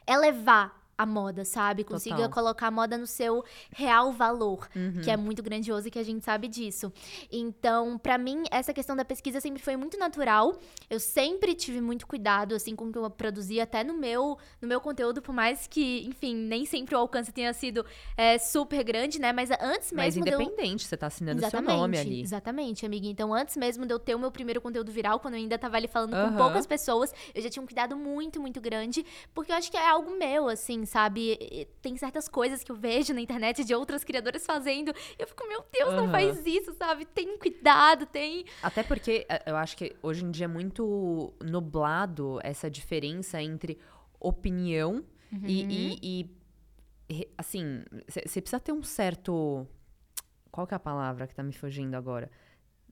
elevar a moda, sabe? Consiga Total. colocar a moda no seu real valor, uhum. que é muito grandioso e que a gente sabe disso. Então, para mim, essa questão da pesquisa sempre foi muito natural. Eu sempre tive muito cuidado, assim, com o que eu produzia, até no meu, no meu conteúdo, por mais que, enfim, nem sempre o alcance tenha sido é, super grande, né? Mas antes mesmo. Mas independente, eu... você tá assinando o seu nome ali. Exatamente, amiga. Então, antes mesmo de eu ter o meu primeiro conteúdo viral, quando eu ainda tava ali falando uhum. com poucas pessoas, eu já tinha um cuidado muito, muito grande, porque eu acho que é algo meu, assim, sabe? Tem certas coisas que eu vejo na internet de outras criadoras fazendo. Eu fico, meu Deus, uhum. não faz isso, sabe? Tem cuidado, tem. Até porque é, eu acho que hoje em dia é muito nublado essa diferença entre opinião uhum. e, e, e. Assim, você precisa ter um certo. Qual que é a palavra que tá me fugindo agora?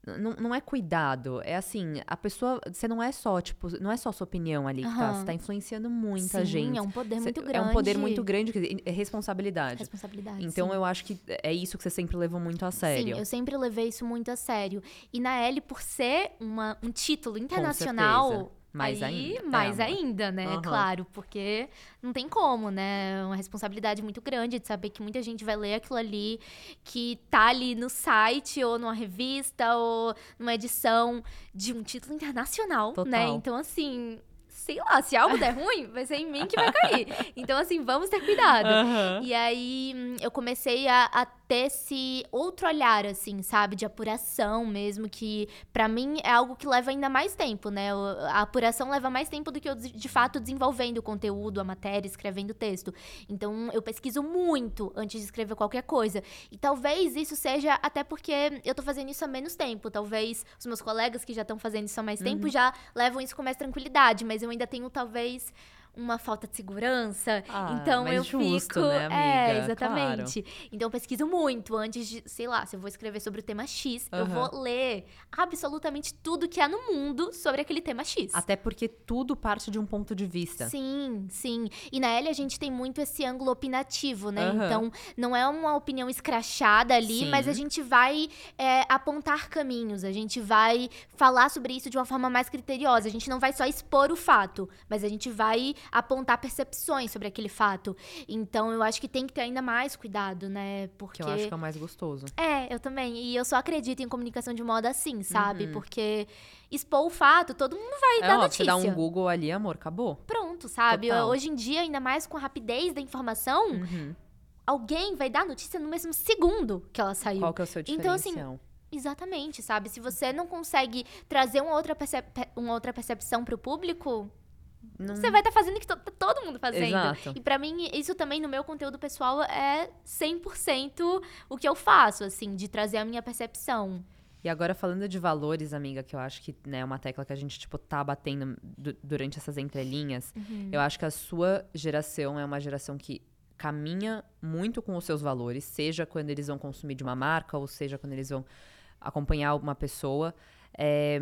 Não, não é cuidado, é assim, a pessoa, você não é só, tipo, não é só sua opinião ali que uhum. tá, você tá influenciando muita Sim, gente. é um poder muito grande. É um poder muito grande, é responsabilidade. Responsabilidade, Então sim. eu acho que é isso que você sempre levou muito a sério. Sim, eu sempre levei isso muito a sério. E na L, por ser uma, um título internacional mais aí, ainda. Mais é, ainda, né? Uhum. Claro, porque não tem como, né? É uma responsabilidade muito grande de saber que muita gente vai ler aquilo ali, que tá ali no site, ou numa revista, ou numa edição de um título internacional, né? Total. né? Então, assim, sei lá, se algo der ruim, vai ser em mim que vai cair. Então, assim, vamos ter cuidado. Uhum. E aí, hum, eu comecei a, a ter esse outro olhar, assim, sabe? De apuração mesmo, que para mim é algo que leva ainda mais tempo, né? A apuração leva mais tempo do que eu, de fato, desenvolvendo o conteúdo, a matéria, escrevendo o texto. Então, eu pesquiso muito antes de escrever qualquer coisa. E talvez isso seja até porque eu tô fazendo isso há menos tempo. Talvez os meus colegas que já estão fazendo isso há mais uhum. tempo já levam isso com mais tranquilidade, mas eu ainda tenho, talvez uma falta de segurança. Ah, então eu justo, fico. Né, amiga? É, exatamente. Claro. Então eu pesquiso muito antes de, sei lá, se eu vou escrever sobre o tema X, uhum. eu vou ler absolutamente tudo que há no mundo sobre aquele tema X. Até porque tudo parte de um ponto de vista. Sim, sim. E na L a gente tem muito esse ângulo opinativo, né? Uhum. Então não é uma opinião escrachada ali, sim. mas a gente vai é, apontar caminhos, a gente vai falar sobre isso de uma forma mais criteriosa. A gente não vai só expor o fato, mas a gente vai apontar percepções sobre aquele fato. Então eu acho que tem que ter ainda mais cuidado, né? Porque. Que eu acho que é o mais gostoso. É, eu também. E eu só acredito em comunicação de moda assim, sabe? Uhum. Porque expor o fato, todo mundo vai é, dar ó, notícia. Você dá um Google ali, amor, acabou. Pronto, sabe? Total. Hoje em dia, ainda mais com a rapidez da informação. Uhum. Alguém vai dar notícia no mesmo segundo que ela saiu. Qual que é o seu diferencial? Então, assim, Exatamente, sabe? Se você não consegue trazer uma outra, percep uma outra percepção para o público, não... Você vai estar tá fazendo o que tá todo mundo fazendo. Exato. E para mim, isso também no meu conteúdo pessoal é 100% o que eu faço, assim, de trazer a minha percepção. E agora falando de valores, amiga, que eu acho que né, é uma tecla que a gente, tipo, tá batendo durante essas entrelinhas. Uhum. Eu acho que a sua geração é uma geração que caminha muito com os seus valores, seja quando eles vão consumir de uma marca, ou seja quando eles vão acompanhar uma pessoa. É...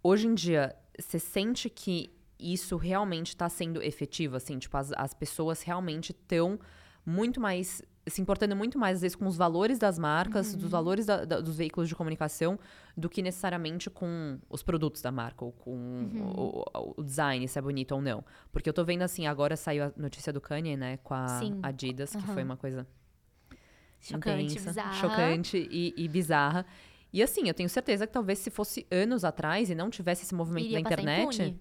Hoje em dia, você sente que isso realmente está sendo efetivo, assim, tipo, as, as pessoas realmente estão muito mais se importando muito mais, às vezes, com os valores das marcas, uhum. dos valores da, da, dos veículos de comunicação, do que necessariamente com os produtos da marca, ou com uhum. o, o, design, se é bonito ou não. Porque eu tô vendo, assim, agora saiu a notícia do Kanye, né, com a Sim. Adidas, uhum. que foi uma coisa chocante, intensa, bizarra. chocante e, e bizarra. E assim, eu tenho certeza que talvez se fosse anos atrás e não tivesse esse movimento Iria da internet.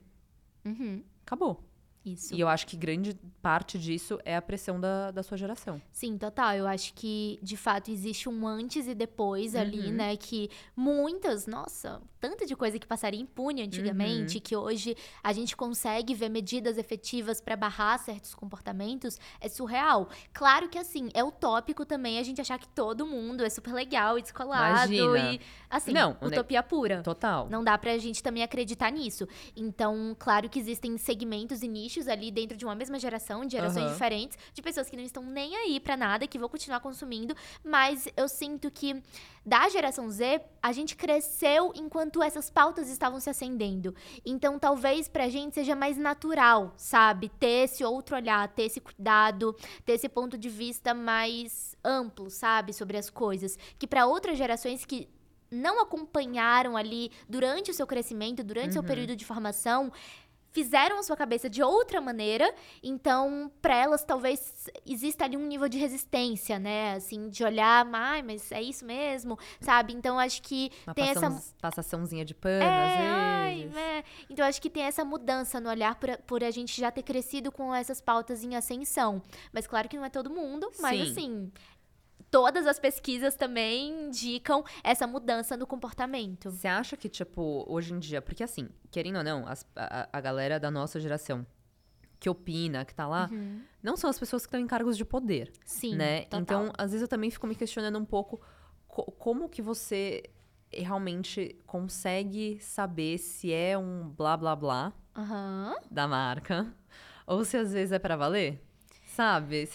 Uhum. Acabou. Isso. E eu acho que grande parte disso é a pressão da, da sua geração. Sim, total. Eu acho que, de fato, existe um antes e depois ali, Uhum. né? Que muitas, nossa, tanta de coisa que passaria impune antigamente, que hoje a gente consegue ver medidas efetivas para barrar certos comportamentos, é surreal. Claro que, assim, é utópico também a gente achar que todo mundo é super legal e descolado Imagina. e, assim, Não, ne- utopia pura. Total. Não dá pra gente também acreditar nisso. Então, claro que existem segmentos e nichos ali dentro de uma mesma geração, de gerações Aham. diferentes, de pessoas que não estão nem aí pra nada, que vão continuar consumindo, mas eu sinto que da geração Z, a gente cresceu enquanto essas pautas estavam se acendendo. Então, talvez pra gente seja mais natural, sabe? Ter esse outro olhar, ter esse cuidado, ter esse ponto de vista mais amplo, sabe, sobre as coisas, que pra outras gerações que não acompanharam ali durante o seu crescimento, durante o seu Uhum. período de formação, fizeram a sua cabeça de outra maneira, então para elas talvez exista ali um nível de resistência, né, assim, de olhar, ai, mas é isso mesmo, sabe? Então acho que Uma tem essa passão- passaçãozinha de pano, é, às ai, vezes. é. Então acho que tem essa mudança no olhar por, a- por a gente já ter crescido com essas pautas em ascensão. Mas claro que não é todo mundo, mas Sim. assim, todas as pesquisas também indicam essa mudança no comportamento. Você acha que, tipo, hoje em dia, porque assim, querendo ou não, as- a, a galera da nossa geração que opina, que tá lá, não são as pessoas que estão em cargos de poder, Uhum. Sim, né? total. Então, às vezes eu também fico me questionando um pouco co- como que você realmente consegue saber se é um blá blá blá Aham. da marca ou se às vezes é pra valer. Sabe?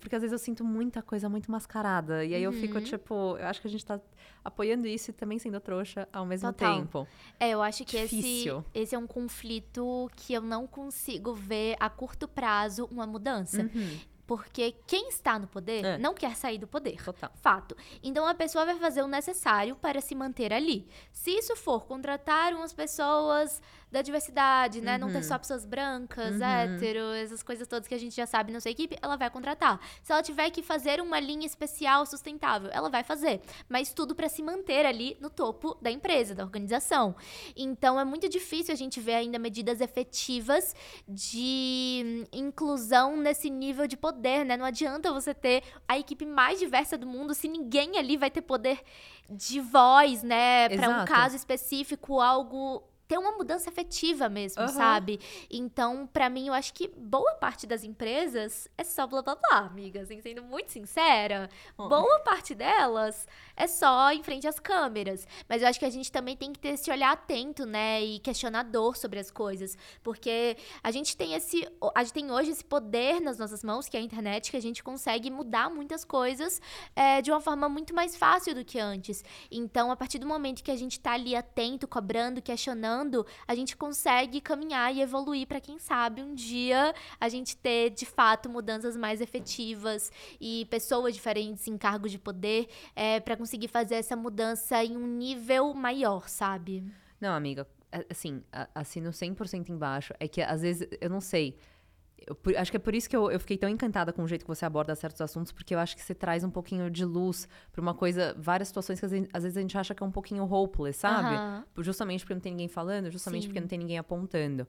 Porque às vezes eu sinto muita coisa muito mascarada. E aí eu Uhum. fico, tipo, eu acho que a gente tá apoiando isso e também sendo trouxa ao mesmo Total. tempo. É, eu acho que esse, esse é um conflito que eu não consigo ver a curto prazo uma mudança. Uhum. Porque quem está no poder É. não quer sair do poder. Total. Fato. Então a pessoa vai fazer o necessário para se manter ali. Se isso for contratar umas pessoas da diversidade, né? Não ter só pessoas brancas, Uhum. hétero, essas coisas todas que a gente já sabe na sua equipe, ela vai contratar. Se ela tiver que fazer uma linha especial sustentável, ela vai fazer. Mas tudo para se manter ali no topo da empresa, da organização. Então é muito difícil a gente ver ainda medidas efetivas de hum, inclusão nesse nível de poder, né? Não adianta você ter a equipe mais diversa do mundo se ninguém ali vai ter poder de voz, né? Para um caso específico, algo ter uma mudança efetiva mesmo, Aham. sabe? Então, pra mim, eu acho que boa parte das empresas é só blá blá blá, amiga. Assim, sendo muito sincera, Ó. boa parte delas é só em frente às câmeras. Mas eu acho que a gente também tem que ter esse olhar atento, né? E questionador sobre as coisas. Porque a gente tem esse. A gente tem hoje esse poder nas nossas mãos, que é a internet, que a gente consegue mudar muitas coisas é, de uma forma muito mais fácil do que antes. Então, a partir do momento que a gente tá ali atento, cobrando, questionando, a gente consegue caminhar e evoluir para quem sabe um dia a gente ter de fato mudanças mais efetivas e pessoas diferentes em cargos de poder é, para conseguir fazer essa mudança em um nível maior, sabe? Não, amiga, assim, assino 100% embaixo. É que às vezes, eu não sei. Eu por- acho que é por isso que eu, eu fiquei tão encantada com o jeito que você aborda certos assuntos, porque eu acho que você traz um pouquinho de luz pra uma coisa, várias situações que às vezes, às vezes a gente acha que é um pouquinho hopeless, sabe? Por- Justamente porque não tem ninguém falando, justamente Sim. porque não tem ninguém apontando.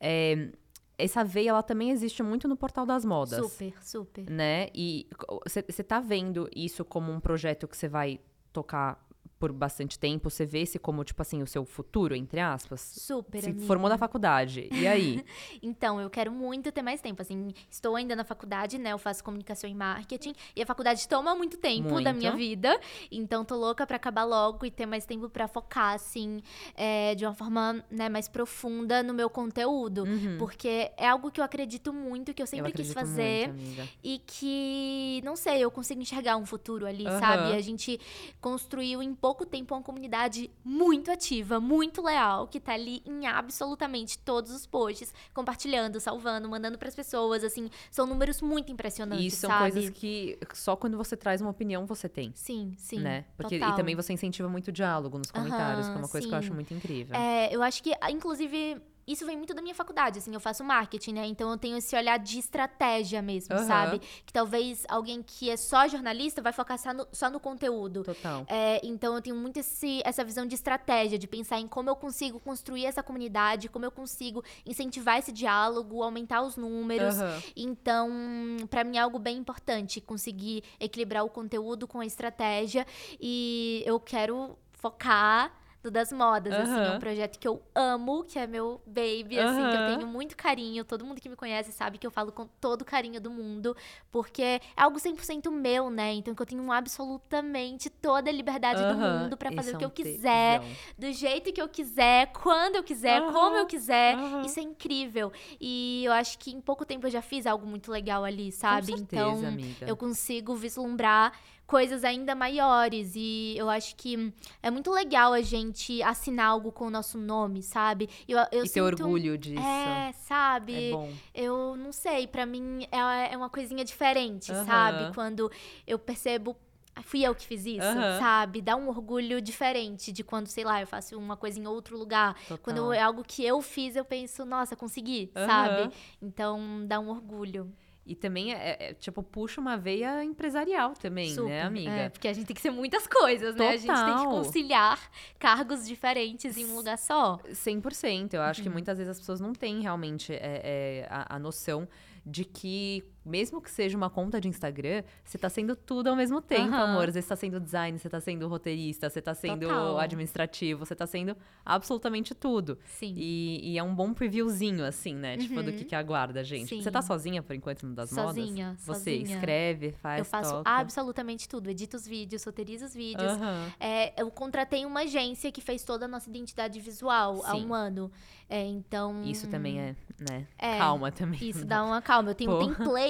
É, essa veia, ela também existe muito no Portal das Modas. Super, super. Né? E você tá vendo isso como um projeto que você vai tocar por bastante tempo? Você vê esse como, tipo assim, o seu futuro, entre aspas? Super, Se amiga. formou da faculdade. E aí? Então, eu quero muito ter mais tempo. Assim, estou ainda na faculdade, né? Eu faço comunicação e marketing. E a faculdade toma muito tempo da Muito. minha vida. Então, tô louca pra acabar logo e ter mais tempo pra focar, assim, é, de uma forma né, mais profunda no meu conteúdo. Uhum. Porque é algo que eu acredito muito, que eu eu sempre quis acredito fazer. muito. E que, não sei, eu consigo enxergar um futuro ali, Aham. sabe? A gente construiu em pouco tempo uma comunidade muito ativa, muito leal, que tá ali em absolutamente todos os posts, compartilhando, salvando, mandando pras pessoas, assim, são números muito impressionantes, E são sabe? coisas que só quando você traz uma opinião você tem. Sim, sim. né? Porque, total. e também você incentiva muito diálogo nos comentários, que é uma coisa que eu sim. acho muito incrível. É, eu acho que, inclusive, isso vem muito da minha faculdade, assim, eu faço marketing, né? Então eu tenho esse olhar de estratégia mesmo, Aham. sabe? Que talvez alguém que é só jornalista vai focar só no, só no conteúdo. Total. É, então eu tenho muito esse, essa visão de estratégia, de pensar em como eu consigo construir essa comunidade, como eu consigo incentivar esse diálogo, aumentar os números. Aham. Então, pra mim é algo bem importante conseguir equilibrar o conteúdo com a estratégia e eu quero focar no das modas, assim, é um projeto que eu amo, que é meu baby, assim, que eu tenho muito carinho. Todo mundo que me conhece sabe que eu falo com todo o carinho do mundo, porque é algo 100% meu, né? Então que eu tenho absolutamente toda a liberdade do Aham. mundo pra fazer Esse o é que um eu quiser, tesão. do jeito que eu quiser, quando eu quiser, como eu quiser. Isso é incrível. E eu acho que em pouco tempo eu já fiz algo muito legal ali, sabe? Com certeza, então, amiga. eu consigo vislumbrar coisas ainda maiores. E eu acho que é muito legal a gente assinar algo com o nosso nome, sabe? Eu, eu e ter orgulho disso. É, sabe? É bom. Eu não sei, pra mim é, é uma coisinha diferente, Aham. sabe? Quando eu percebo. "Ah, Fui eu que fiz isso, Aham. sabe? Dá um orgulho diferente de quando, sei lá, eu faço uma coisa em outro lugar. Total. Quando é algo que eu fiz, eu penso, nossa, consegui, Aham. sabe? Então dá um orgulho. E também, é, é, tipo, puxa uma veia empresarial também, Super. né, amiga? É, porque a gente tem que ser muitas coisas, né? A gente tem que Total. conciliar cargos diferentes em um lugar só. 100%. Eu acho Uhum. que muitas vezes as pessoas não têm realmente é, é, a, a noção de que, mesmo que seja uma conta de Instagram, você tá sendo tudo ao mesmo tempo, Aham. amor. Você tá sendo design, você tá sendo roteirista, você tá sendo Total. administrativo, você tá sendo absolutamente tudo. Sim. E, e é um bom previewzinho, assim, né? Tipo, do Uhum. que, que aguarda a gente. Sim. Você tá sozinha, por enquanto, no das modas? Sozinha, Você sozinha. escreve, faz, eu faço toca. absolutamente tudo. Edito os vídeos, roteirizo os vídeos. Aham. É, eu contratei uma agência que fez toda a nossa identidade visual há Sim. um ano. É, então. Isso também é, né? É, Calma também. Isso dá uma calma. Eu tenho Pô.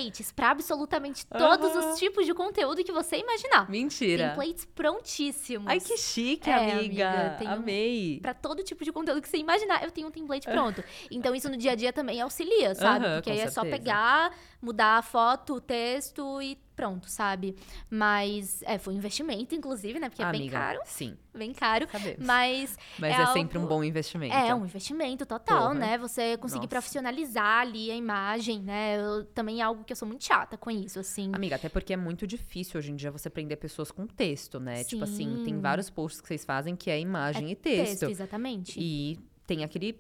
Templates pra absolutamente todos Aham. os tipos de conteúdo que você imaginar. Mentira. Templates prontíssimos. Ai, que chique, É, amiga. amiga, tem um- Amei. Pra todo tipo de conteúdo que você imaginar, eu tenho um template pronto. Então, isso no dia a dia também auxilia, sabe? Porque aí é só certeza. pegar, mudar a foto, o texto e pronto, sabe? Mas, é, foi um investimento, inclusive, né? Porque é bem caro, Sim, bem caro. sabemos. Mas Mas é é, sempre um bom investimento. é um investimento total, Porra. né? Você conseguir Nossa. profissionalizar ali a imagem, né? Eu, também é algo que eu sou muito chata com isso, assim. Amiga, até porque é muito difícil hoje em dia você prender pessoas com texto, né? Tipo assim, tem Sim. vários posts que vocês fazem que é imagem e Texto, texto. exatamente. E tem aquele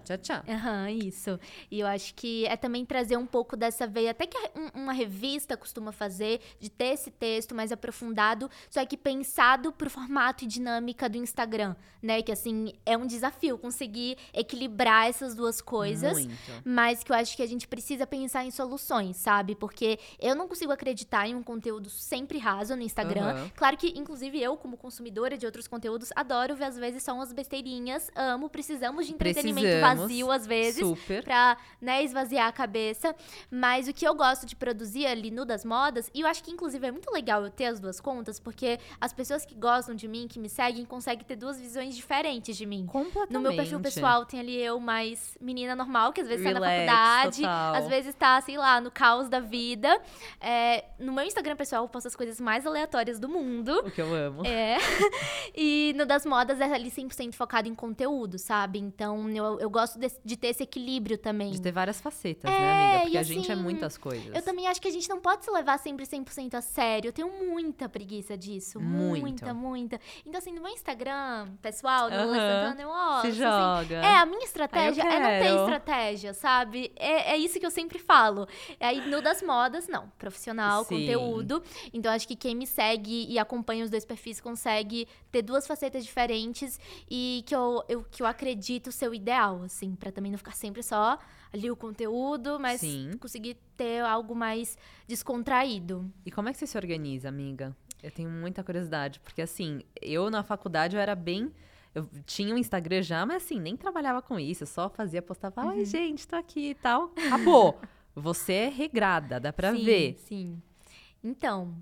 tchá tchá tchá. Aham, isso. E eu acho que é também trazer um pouco dessa veia, até que um- uma revista costuma fazer, de ter esse texto mais aprofundado, só que pensado pro formato e dinâmica do Instagram, né? Que assim, é um desafio conseguir equilibrar essas duas coisas. Muito. Mas que eu acho que a gente precisa pensar em soluções, sabe? Porque eu não consigo acreditar em um conteúdo sempre raso no Instagram. Aham. Claro que, inclusive, eu, como consumidora de outros conteúdos, adoro ver, às vezes, só umas besteirinhas. Amo, precisamos de entretenimento. Vazio, às vezes. Super. Pra, né, esvaziar a cabeça. Mas o que eu gosto de produzir ali no das modas, e eu acho que, inclusive, é muito legal eu ter as duas contas, porque as pessoas que gostam de mim, que me seguem, conseguem ter duas visões diferentes de mim. Completamente. No meu perfil pessoal tem ali eu mais menina normal, que às vezes tá na Relax, faculdade, total. às vezes tá, sei lá, no caos da vida. É, no meu Instagram pessoal eu posto as coisas mais aleatórias do mundo. O que eu amo. É. e no das modas é ali 100% focado em conteúdo, sabe? Então eu, eu gosto de, de ter esse equilíbrio também. De ter várias facetas, É, né, amiga? Porque a gente é assim, muitas coisas. Eu também acho que a gente não pode se levar sempre 100% a sério. Eu tenho muita preguiça disso. Muito. Muita, muita. Então, assim, no meu Instagram, pessoal, no. Lula Santana, eu, ó, Se assim, joga. é, a minha estratégia é não ter estratégia, sabe? É, é isso que eu sempre falo. Aí no das modas, não. Profissional, Sim. conteúdo. Então acho que quem me segue e acompanha os dois perfis consegue ter duas facetas diferentes e que eu, eu- que eu acredito ser o ideal, assim, pra também não ficar sempre só ali o conteúdo, mas Sim. conseguir ter algo mais descontraído. E como é que você se organiza, amiga? Eu tenho muita curiosidade, porque assim, eu na faculdade eu era bem. Eu tinha um Instagram já, mas assim, nem trabalhava com isso, eu só fazia, postava, Uhum. ai, gente, tô aqui e tal. Acabou. Você é regrada, dá pra sim, ver. Sim. Então,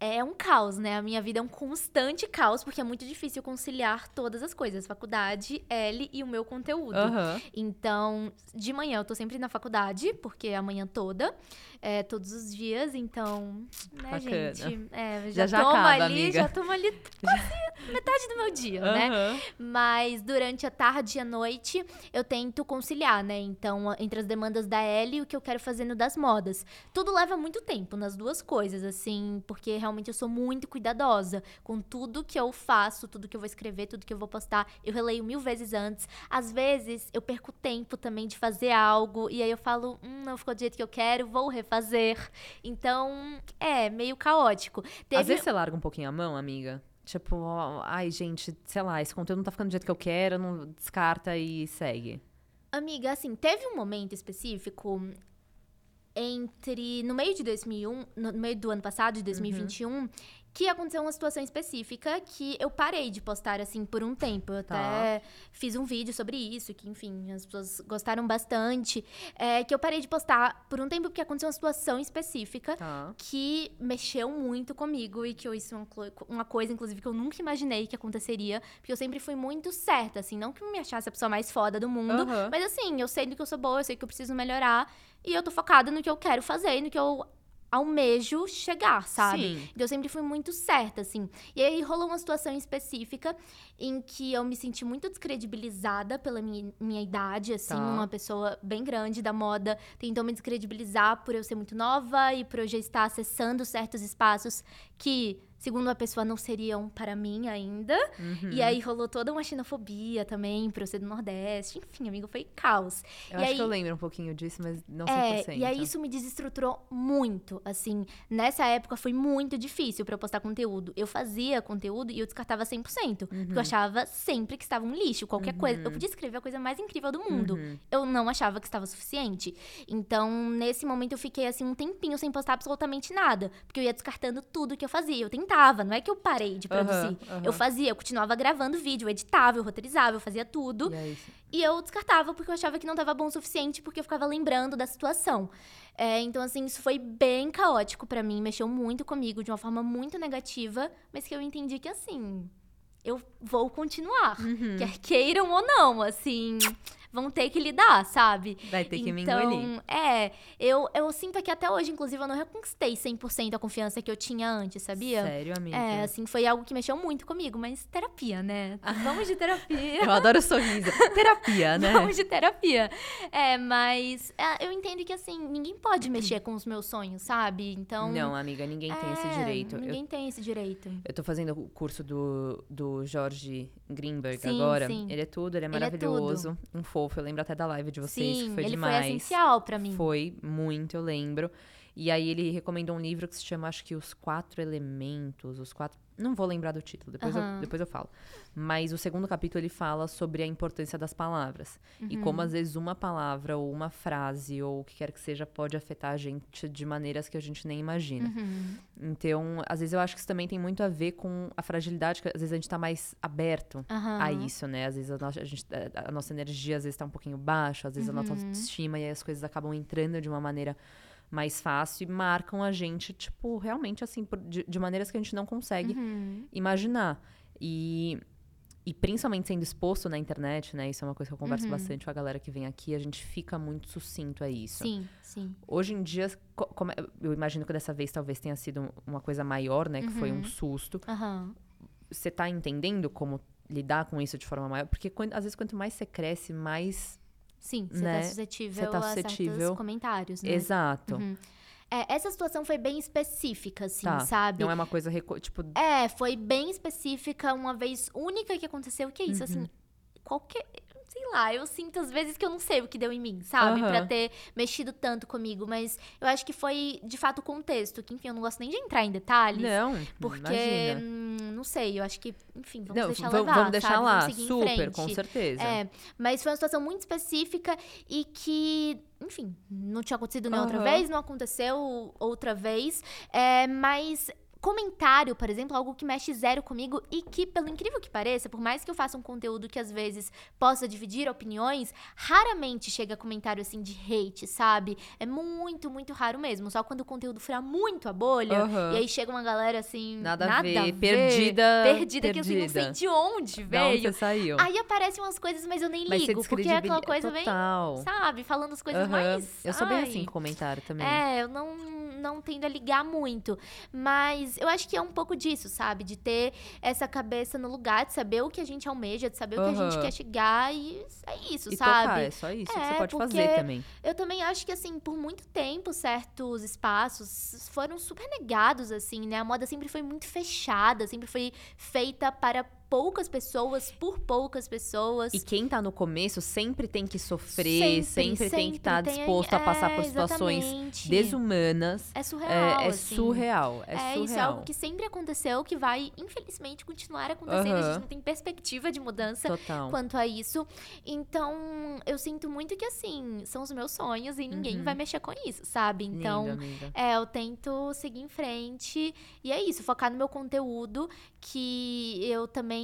é um caos, né? A minha vida é um constante caos, porque é muito difícil conciliar todas as coisas. Faculdade, L e o meu conteúdo. Aham. Então, de manhã eu tô sempre na faculdade, porque é a manhã toda, é, todos os dias, então, né, Bacana. gente? É, Já já, já tomo acaba, ali, amiga. já tomo ali quase metade do meu dia, né? Aham. Mas durante a tarde e a noite, eu tento conciliar, né? Então, entre as demandas da Ellie e o que eu quero fazer no das modas. Tudo leva muito tempo nas duas coisas, assim, porque realmente eu sou muito cuidadosa com tudo que eu faço, tudo que eu vou escrever, tudo que eu vou postar. Eu releio mil vezes antes. Às vezes, eu perco tempo também de fazer algo, e aí eu falo, hum, não ficou do jeito que eu quero, vou refazer. Então, é meio caótico. Teve... Às vezes você larga um pouquinho a mão, amiga. Tipo, ó, ai, gente, sei lá, esse conteúdo não tá ficando do jeito que eu quero, não descarta e segue. Amiga, assim, teve um momento específico entre no meio de 2001, no meio do ano passado, de 2021, que aconteceu uma situação específica que eu parei de postar assim por um tempo. Eu Tá. até fiz um vídeo sobre isso, que enfim, as pessoas gostaram bastante, é, que eu parei de postar por um tempo porque aconteceu uma situação específica Tá. que mexeu muito comigo e que eu, isso é uma, coisa, inclusive, que eu nunca imaginei que aconteceria, porque eu sempre fui muito certa, assim, não que eu me achasse a pessoa mais foda do mundo, Aham. mas assim, eu sei do que eu sou boa, eu sei que eu preciso melhorar, e eu tô focada no que eu quero fazer, e no que eu almejo chegar, sabe? Sim. Então eu sempre fui muito certa, assim. E aí rolou uma situação específica em que eu me senti muito descredibilizada pela minha, minha idade, assim, Tá. uma pessoa bem grande da moda tentou me descredibilizar por eu ser muito nova e por eu já estar acessando certos espaços que, segundo a pessoa, não seriam para mim ainda. Uhum. E aí rolou toda uma xenofobia também por eu ser do Nordeste. Enfim, amigo, foi caos. Eu e acho aí- que eu lembro um pouquinho disso, mas não É, 100%. e aí isso me desestruturou muito, assim. Nessa época foi muito difícil pra eu postar conteúdo. Eu fazia conteúdo e eu descartava 100%. Porque eu achava sempre que estava um lixo, qualquer coisa. Eu podia escrever a coisa mais incrível do mundo. Eu não achava que estava suficiente. Então, nesse momento eu fiquei assim um tempinho sem postar absolutamente nada, porque eu ia descartando tudo que eu fazia. Eu tentava, não é que eu parei de produzir. aham. Eu fazia, eu continuava gravando vídeo, eu editava, eu roteirizava, eu fazia tudo. E aí, E eu descartava porque eu achava que não estava bom o suficiente, porque eu ficava lembrando da situação. É, então, assim, isso foi bem caótico pra mim, mexeu muito comigo de uma forma muito negativa, mas que eu entendi que, assim, eu vou continuar. Uhum. Quer queiram ou não, assim, vão ter que lidar, sabe? vai ter que me então, engolir. é, eu, eu sinto que até hoje, inclusive, eu não reconquistei 100% a confiança que eu tinha antes, sabia? Sério, amiga? É, assim, foi algo que mexeu muito comigo, mas terapia, né? Vamos de terapia. Eu adoro sorriso. Terapia, né? Vamos de terapia. É, mas é, eu entendo que, assim, ninguém pode mexer com os meus sonhos, sabe? Então. Não, amiga, ninguém tem esse é, direito. Eu, Ninguém tem esse direito. eu tô fazendo o curso do, do Jorge Greenberg Sim, agora. sim. Ele é tudo, ele é Ele é maravilhoso. um fofo. Eu lembro até da live de vocês, Sim, que foi ele demais. foi essencial pra mim. Foi muito, eu lembro. E aí ele recomendou um livro que se chama, acho que Os Quatro Elementos, os quatro. Não vou lembrar do título, depois, eu, Aham. depois eu falo. Mas o segundo capítulo ele fala sobre a importância das palavras. E Uhum. como às vezes uma palavra ou uma frase ou o que quer que seja pode afetar a gente de maneiras que a gente nem imagina. Uhum. Então, às vezes eu acho que isso também tem muito a ver com a fragilidade, que às vezes a gente tá mais aberto a isso, né? Às vezes a nossa, a gente- a nossa energia às vezes tá um pouquinho baixa, às vezes a Uhum. nossa autoestima e aí as coisas acabam entrando de uma maneira mais fácil e marcam a gente, tipo, realmente assim, por- de, de maneiras que a gente não consegue Uhum. imaginar. E, e principalmente sendo exposto na internet, né? Isso é uma coisa que eu converso Uhum. bastante com a galera que vem aqui, a gente fica muito sucinto a isso. Sim, sim. Hoje em dia, co- como é- eu imagino que dessa vez talvez tenha sido uma coisa maior, né? Que foi um Uhum. susto. Você tá entendendo como lidar com isso de forma maior? Porque quan- às vezes quanto mais você cresce, mais. Sim, você Né? tá suscetível Você tá a suscetível. certos comentários, né? Exato. Uhum. É, essa situação foi bem específica, assim, Tá. sabe? Não é uma coisa. Tipo, É, foi bem específica, uma vez única que aconteceu, que é isso, Uhum. assim, qualquer. Sei lá, eu sinto às vezes que eu não sei o que deu em mim, sabe? Pra Aham. ter mexido tanto comigo, mas eu acho que foi de fato o contexto, que enfim, eu não gosto nem de entrar em detalhes. não. Porque, hum, não sei, eu acho que, enfim, vamos Não, deixar vamos, levar, vamos deixar sabe? lá, Vamos super, com certeza. É, mas foi uma situação muito específica e que, enfim, não tinha acontecido nem outra Aham. vez, não aconteceu outra vez. É, mas comentário, por exemplo, algo que mexe zero comigo e que, pelo incrível que pareça, por mais que eu faça um conteúdo que às vezes possa dividir opiniões, raramente chega comentário assim de hate, sabe? É muito, muito raro mesmo. Só quando o conteúdo furar muito a bolha Aham. e aí chega uma galera assim. Nada, Nada, a ver, ver, perdida. Perdida, que eu assim, não sei de onde veio. você saiu? Aí aparecem umas coisas, mas eu nem Mas ligo, porque é aquela coisa Total. sabe, falando as coisas Aham. mais. Eu sou bem ai. assim com comentário também. É, eu não, não tendo a ligar muito. Mas Mas eu acho que é um pouco disso, sabe? De ter essa cabeça no lugar, de saber o que a gente almeja, de saber o que a gente quer chegar e é isso, E sabe? tocar, é só isso que É, você pode porque fazer também. Eu também acho que, assim, por muito tempo, certos espaços foram super negados, assim, né? A moda sempre foi muito fechada, sempre foi feita para poucas pessoas, por poucas pessoas. E quem tá no começo sempre tem que sofrer, sempre, tem que estar tem- disposto a passar é, por situações exatamente. desumanas. É surreal, É, é assim. surreal, é, É, surreal. isso é algo que sempre aconteceu, que vai, infelizmente, continuar acontecendo. A Aham. gente não tem perspectiva de mudança Total. quanto a isso. Então, eu sinto muito que, assim, são os meus sonhos e ninguém Uhum. vai mexer com isso, sabe? Então, Lindo, amiga. é, eu tento seguir em frente. E é isso, focar no meu conteúdo, que eu também.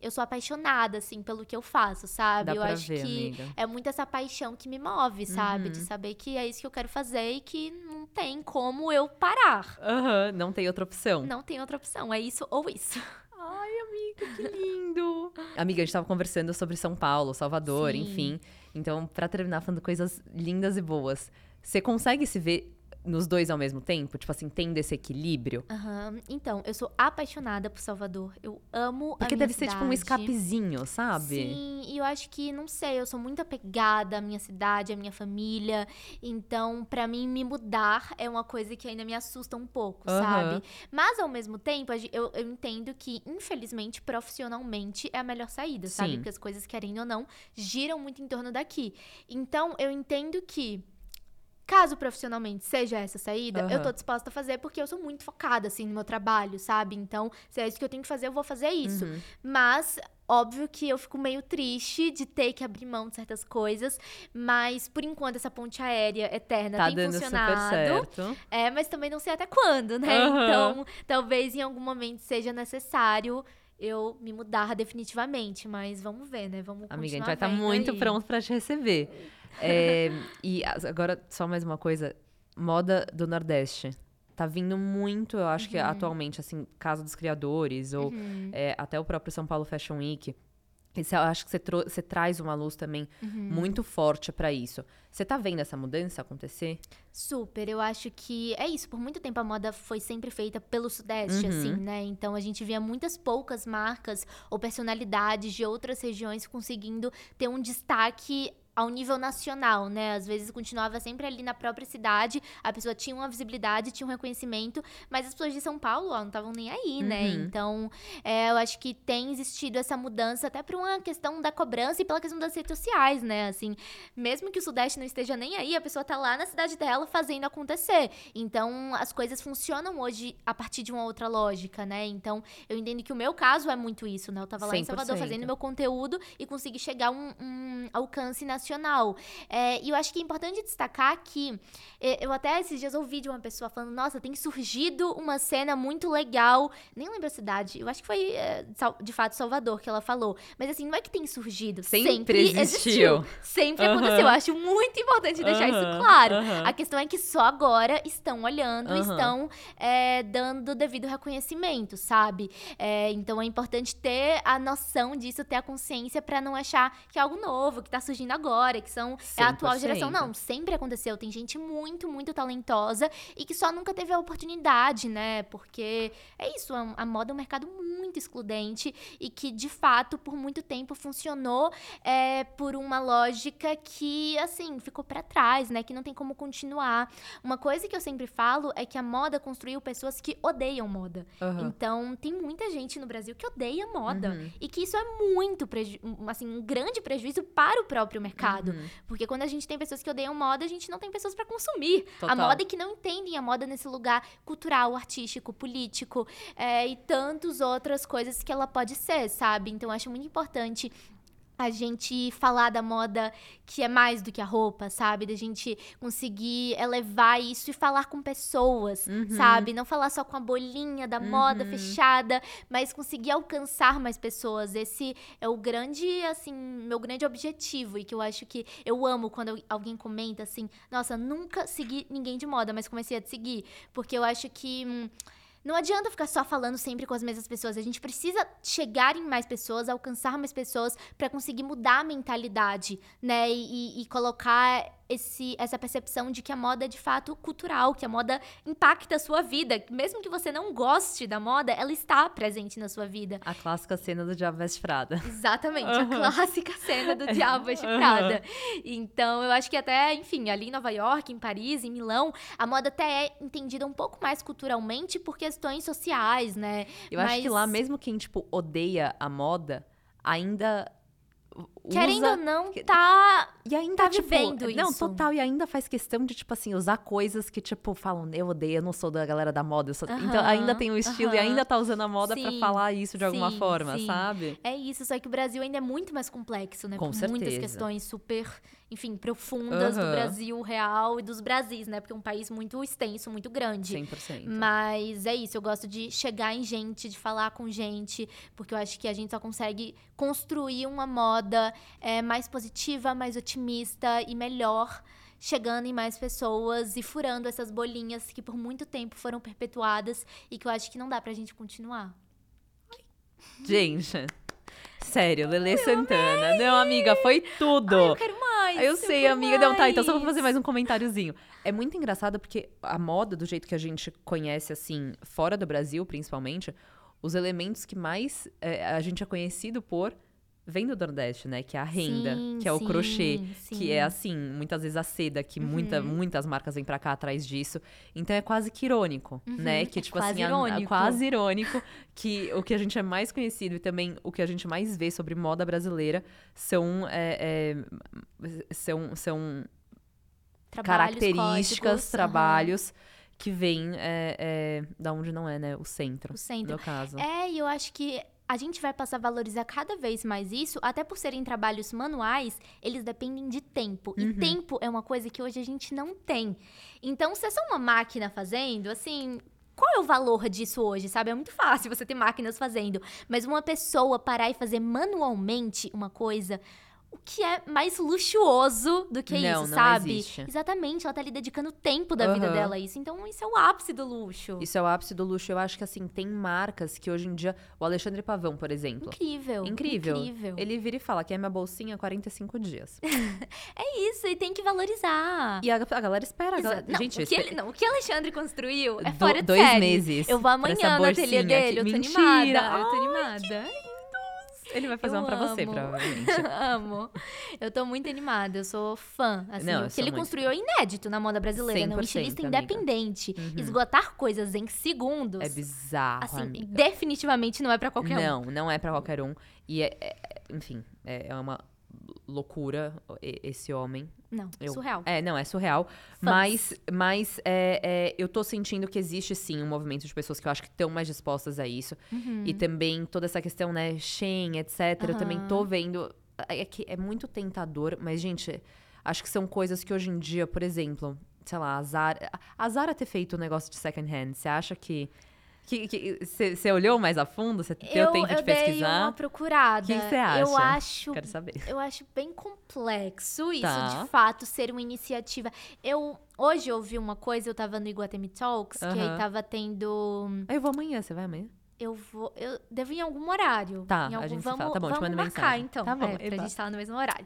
Eu sou apaixonada, assim, pelo que eu faço, sabe? Dá eu acho ver, que amiga. é muito essa paixão que me move, sabe? De Uhum. saber que é isso que eu quero fazer e que não tem como eu parar. Aham, não tem outra opção. Não tem outra opção. É isso ou isso. Ai, amiga, que lindo. amiga, a gente tava conversando sobre São Paulo, Salvador, Sim. enfim. Então, pra terminar falando coisas lindas e boas, você consegue se ver nos dois ao mesmo tempo? Tipo assim, tendo esse equilíbrio? Aham. Então, eu sou apaixonada por Salvador. Eu amo Porque a minha deve ser tipo um cidade. escapezinho, sabe? Sim, e eu acho que, não sei, eu sou muito apegada à minha cidade, à minha família. Então, pra mim, me mudar é uma coisa que ainda me assusta um pouco, Aham. sabe? Mas, ao mesmo tempo, eu, eu entendo que, infelizmente, profissionalmente é a melhor saída, sabe? Sim. Porque as coisas, querendo ou não, giram muito em torno daqui. Então, eu entendo que. Caso profissionalmente seja essa saída, eu Aham. tô disposta a fazer porque eu sou muito focada, assim, no meu trabalho, sabe? Então, se é isso que eu tenho que fazer, eu vou fazer isso. Uhum. Mas, óbvio que eu fico meio triste de ter que abrir mão de certas coisas. Mas, por enquanto, essa ponte aérea eterna Tá tem dando funcionado. super certo. É, mas também não sei até quando, né? Aham. Então, talvez em algum momento seja necessário eu me mudar definitivamente. Mas vamos ver, né? Vamos Amiga, a gente vai estar vendo muito aí. pronto pra te receber. É, e agora, só mais uma coisa. Moda do Nordeste. Tá vindo muito, eu acho que atualmente, assim, Casa dos Criadores, ou Uhum, é, até o próprio São Paulo Fashion Week. Esse, eu acho que você, você traz uma luz também uhum. muito forte pra isso. Você tá vendo essa mudança acontecer? Super, eu acho que é isso. Por muito tempo a moda foi sempre feita pelo Sudeste, Uhum. assim, né? Então a gente via muitas poucas marcas ou personalidades de outras regiões conseguindo ter um destaque ao nível nacional, né? Às vezes continuava sempre ali na própria cidade, a pessoa tinha uma visibilidade, tinha um reconhecimento, mas as pessoas de São Paulo, ó, não estavam nem aí, né? Uhum. Então, é, eu acho que tem existido essa mudança até por uma questão da cobrança e pela questão das redes sociais, né? Assim, mesmo que o Sudeste não esteja nem aí, a pessoa tá lá na cidade dela fazendo acontecer. Então, as coisas funcionam hoje a partir de uma outra lógica, né? Então, eu entendo que o meu caso é muito isso, né? Eu tava lá em Salvador 100%. fazendo meu conteúdo e consegui chegar a um, um alcance nacional. É, e eu acho que é importante destacar que é, eu até esses dias ouvi de uma pessoa falando, nossa, tem surgido uma cena muito legal. Nem lembro a cidade, eu acho que foi é, de fato Salvador que ela falou. Mas assim, não é que tem surgido, Sempre sempre, existiu. existiu. Sempre Aham. aconteceu. Eu acho muito importante deixar Aham, isso claro. aham. A questão é que só agora estão olhando, estão é, dando devido reconhecimento, sabe? É, então é importante ter a noção disso, ter a consciência pra não achar que é algo novo, que tá surgindo agora, que são é a atual 100%. geração. Não, sempre aconteceu. Tem gente muito, muito talentosa e que só nunca teve a oportunidade, né? Porque é isso, a, a moda é um mercado muito excludente e que, de fato, por muito tempo funcionou é, por uma lógica que, assim, ficou pra trás, né? Que não tem como continuar. Uma coisa que eu sempre falo é que a moda construiu pessoas que odeiam moda. Aham. Então, tem muita gente no Brasil que odeia moda. Uhum. E que isso é muito, assim, um grande prejuízo para o próprio mercado. Uhum. Porque quando a gente tem pessoas que odeiam moda, a gente não tem pessoas para consumir Total. a moda e que não entendem a moda nesse lugar cultural, artístico, político é, e tantas outras coisas que ela pode ser, sabe? Então, eu acho muito importante a gente falar da moda que é mais do que a roupa, sabe? Da gente conseguir elevar isso e falar com pessoas, Uhum. sabe? Não falar só com a bolinha da moda Uhum. fechada, mas conseguir alcançar mais pessoas. Esse é o grande, assim, meu grande objetivo e que eu acho que eu amo quando alguém comenta assim: "Nossa, nunca segui ninguém de moda, mas comecei a te seguir", porque eu acho que hum, não adianta ficar só falando sempre com as mesmas pessoas. A gente precisa chegar em mais pessoas, alcançar mais pessoas pra conseguir mudar a mentalidade, né? E, e- e colocar esse, essa percepção de que a moda é de fato cultural, que a moda impacta a sua vida. Mesmo que você não goste da moda, ela está presente na sua vida. A clássica cena do Diabo Veste Prada. Exatamente, a clássica cena do Diabo Veste Prada. Então, eu acho que até, enfim, ali em Nova York, em Paris, em Milão, a moda até é entendida um pouco mais culturalmente por questões sociais, né? Eu Mas... acho que lá, mesmo quem, tipo, odeia a moda, ainda Querendo ou não, tá. E ainda tá tipo, vivendo isso. Não, total. E ainda faz questão de, tipo assim, usar coisas que, tipo, falam, eu odeio, eu não sou da galera da moda. Sou... então ainda tem um estilo e ainda tá usando a moda para falar isso de alguma forma, sim. sabe? É isso, só que o Brasil ainda é muito mais complexo, né? Com Por certeza. muitas questões super, enfim, profundas do Brasil real e dos Brasis, né? Porque é um país muito extenso, muito grande. 100%. Mas é isso, eu gosto de chegar em gente, de falar com gente, porque eu acho que a gente só consegue construir uma moda é, mais positiva, mais otimista e melhor, chegando em mais pessoas e furando essas bolinhas que por muito tempo foram perpetuadas e que eu acho que não dá pra gente continuar. Gente, sério, Lele Santana. Amei. Não, amiga, foi tudo. Ai, eu quero mais. Eu, eu sei, amiga. Mais. Não, tá, então só vou fazer mais um comentáriozinho. É muito engraçado porque a moda, do jeito que a gente conhece, assim, fora do Brasil, principalmente, os elementos que mais é, a gente é conhecido por vem do Nordeste, né? Que é a renda, sim, que é o sim, crochê, sim. que é assim, muitas vezes a seda, que uhum. muita, muitas marcas vêm para cá atrás disso. Então é quase que irônico, uhum. né? Que é tipo quase assim, irônico. A, a, quase irônico que o que a gente é mais conhecido e também o que a gente mais vê sobre moda brasileira são é, é, são, são trabalhos, características, códigos, trabalhos. Uhum que vem é, é, da onde não é, né? O centro. O centro. No caso. É, e eu acho que a gente vai passar a valorizar cada vez mais isso, até por serem trabalhos manuais, eles dependem de tempo. Uhum. E tempo é uma coisa que hoje a gente não tem. Então, se é só uma máquina fazendo, assim, qual é o valor disso hoje, sabe? É muito fácil você ter máquinas fazendo, mas uma pessoa parar e fazer manualmente uma coisa o que é mais luxuoso do que não, isso, não sabe? Existe. Exatamente, ela tá ali dedicando tempo da uhum. vida dela a isso. Então, isso é o ápice do luxo. Isso é o ápice do luxo. Eu acho que, assim, tem marcas que hoje em dia... O Alexandre Pavão, por exemplo. Incrível. Incrível. Incrível. Ele vira e fala que é minha bolsinha 45 dias. é isso, e tem que valorizar. E a, a galera espera. A galera... Não, Gente, o que, ele, não, o que Alexandre construiu é Do, fora de dois série. meses. Eu vou amanhã no ateliê dele. Eu tô Mentira. animada. Eu tô animada. Ele vai fazer eu uma pra você, amo. provavelmente. amo. Eu tô muito animada, eu sou fã. Assim, Não, o que ele muito construiu é inédito na moda brasileira, né? Um 100%, estilista independente. Uhum. Esgotar coisas em segundos. É bizarro, Assim, amiga. definitivamente não é pra qualquer um. Não, não é pra qualquer um. E, é, é- enfim, é, é uma loucura esse homem. Não, Eu- surreal. É, não, é surreal. Mas, mas é, é, eu tô sentindo que existe, sim, um movimento de pessoas que eu acho que estão mais dispostas a isso. Uhum. E também toda essa questão, né, Shein, etc. Eu também tô vendo. É que é muito tentador, mas, gente, acho que são coisas que hoje em dia, por exemplo, sei lá, a Zara. A Zara ter feito o negócio de second hand, você acha que. Você olhou mais a fundo? Você teve eu, tempo de eu dei pesquisar? uma procurada. O que você acha? Eu acho Quero saber. Eu acho bem complexo isso, Tá. de fato, ser uma iniciativa. Eu hoje ouvi uma coisa, eu tava no Iguatemi Talks, que aí tava tendo. Ah, Eu vou amanhã, você vai amanhã? Eu vou. Eu devo ir em algum horário. Tá, em a algum, gente vamos, fala. Tá bom, te vamos mando marcar, mensagem. então. Tá bom, é, pra gente estar no mesmo horário.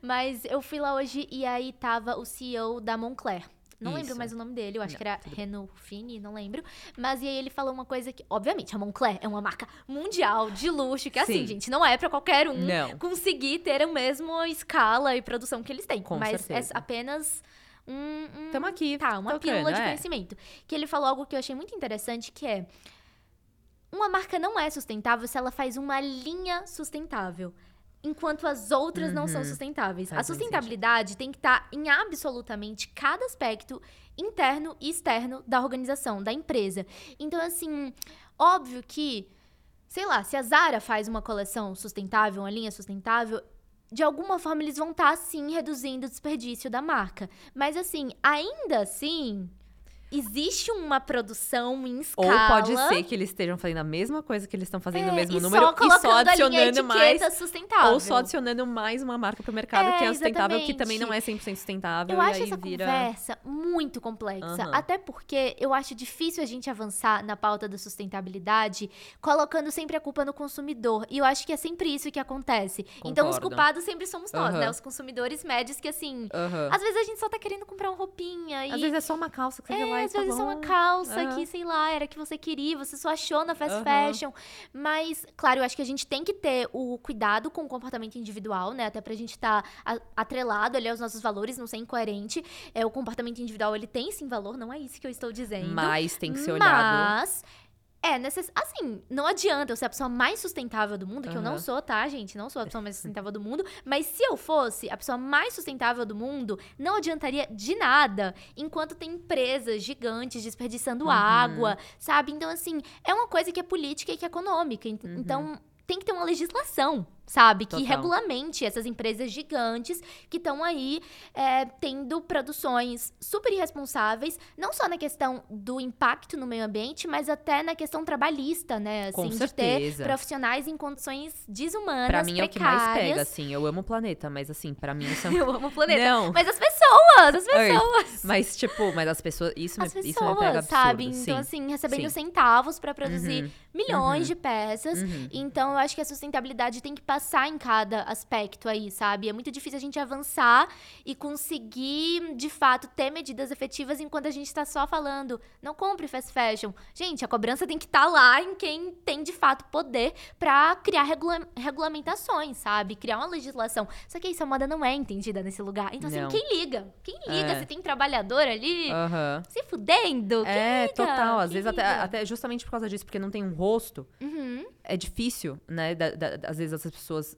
Mas eu fui lá hoje e aí tava o CEO da Moncler. Não lembro Isso. mais o nome dele, eu acho Não, que era Reno Fini, não lembro. Mas e aí ele falou uma coisa que, obviamente, a Moncler é uma marca mundial de luxo, que assim, Sim. gente, não é pra qualquer um Não. conseguir ter a mesma escala e produção que eles têm. Com mas certeza. é apenas um, um- Tamo aqui. Tá, uma tocando, pílula de é. conhecimento. Que ele falou algo que eu achei muito interessante, que é... Uma marca não é sustentável se ela faz uma linha sustentável. Enquanto as outras não são Uhum. sustentáveis. Faz a sustentabilidade tem que estar em absolutamente cada aspecto interno e externo da organização, da empresa. Então, assim, óbvio que, sei lá, se a Zara faz uma coleção sustentável, uma linha sustentável, de alguma forma eles vão estar, sim, reduzindo o desperdício da marca. Mas, assim, ainda assim, existe uma produção em Ou escala. pode ser que eles estejam fazendo a mesma coisa que eles estão fazendo é, mesmo e número só e só adicionando mais. sustentável. Ou só adicionando mais uma marca pro mercado É, que é sustentável, que exatamente. também não é 100% sustentável. Eu acho essa vira... conversa muito complexa. Aham. Até porque eu acho difícil a gente avançar na pauta da sustentabilidade colocando sempre a culpa no consumidor. E eu acho que é sempre isso que acontece. Então, os Concordo. culpados sempre somos nós, Aham. né? Os consumidores médios que, assim. Aham. Às vezes a gente só tá querendo comprar uma roupinha. Às e vezes é só uma calça que você é, e às tá vezes é só uma bom. calça Aham. que, sei lá, era que você queria, você só achou na fast Aham. fashion. Mas, claro, eu acho que a gente tem que ter o cuidado com o comportamento individual, né? Até pra gente estar atrelado ali aos nossos valores, não ser incoerente. É, o comportamento individual, ele tem sim valor, não é isso que eu estou dizendo. Mas tem que ser olhado. Mas. É, necess... assim, não adianta eu ser a pessoa mais sustentável do mundo, que eu não sou, tá, gente? Não sou a pessoa mais sustentável do mundo. Mas se eu fosse a pessoa mais sustentável do mundo, não adiantaria de nada enquanto tem empresas gigantes desperdiçando Uhum. água, sabe? Então, assim, é uma coisa que é política e que é econômica. Ent- Uhum. Então, tem que ter uma legislação, sabe? Que Total. regulamente essas empresas gigantes que estão aí é, tendo produções super irresponsáveis, não só na questão do impacto no meio ambiente, mas até na questão trabalhista, né? Com Assim, de ter certeza. profissionais em condições desumanas, Pra mim é o que mais pega, precárias. assim. Eu amo o planeta, mas assim, pra mim isso é Eu amo o planeta. Não. Mas as pessoas, as pessoas. Mas, tipo, mas as pessoas. Isso, As me, pessoas, isso me pega absurdo. sabe? Então, sim. assim, recebendo sim. centavos pra produzir Uhum, milhões uhum. de peças. Uhum. Então, eu acho que a sustentabilidade tem que passar em cada aspecto aí, sabe? É muito difícil a gente avançar e conseguir, de fato, ter medidas efetivas enquanto a gente tá só falando, não compre fast fashion. Gente, a cobrança tem que estar lá em quem tem, de fato, poder pra criar regula- regulamentações, sabe? Criar uma legislação. Só que isso, a moda não é entendida nesse lugar. Então, assim, Não. quem liga? Quem liga? É. Se tem trabalhador ali Aham. se fudendo? Quem É, liga? total. Às Quem vezes, até, até justamente por causa disso, porque não tem um rosto, Uhum. É difícil, né? da- da- às vezes essas pessoas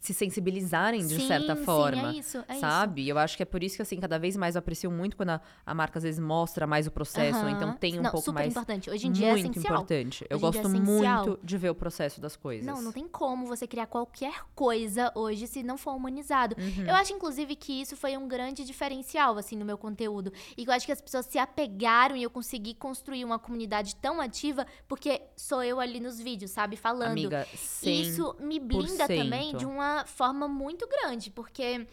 se sensibilizarem de Sim, certa sim, forma. é isso, é sabe? Eu acho que é por isso que, assim, cada vez mais eu aprecio muito quando a, a marca, às vezes, mostra mais o processo, ou então tem um Não, pouco super mais. importante. Hoje em dia é muito essencial. importante. Eu é gosto essencial. muito de ver o processo das coisas. Não, não tem como você criar qualquer coisa hoje se não for humanizado. Uhum. Eu acho, inclusive, que isso foi um grande diferencial, assim, no meu conteúdo. E que eu acho que as pessoas se apegaram e eu consegui construir uma comunidade tão ativa porque sou eu ali nos vídeos, sabe? Falando. Amiga, E sem... isso me blinda também de uma forma muito grande, porque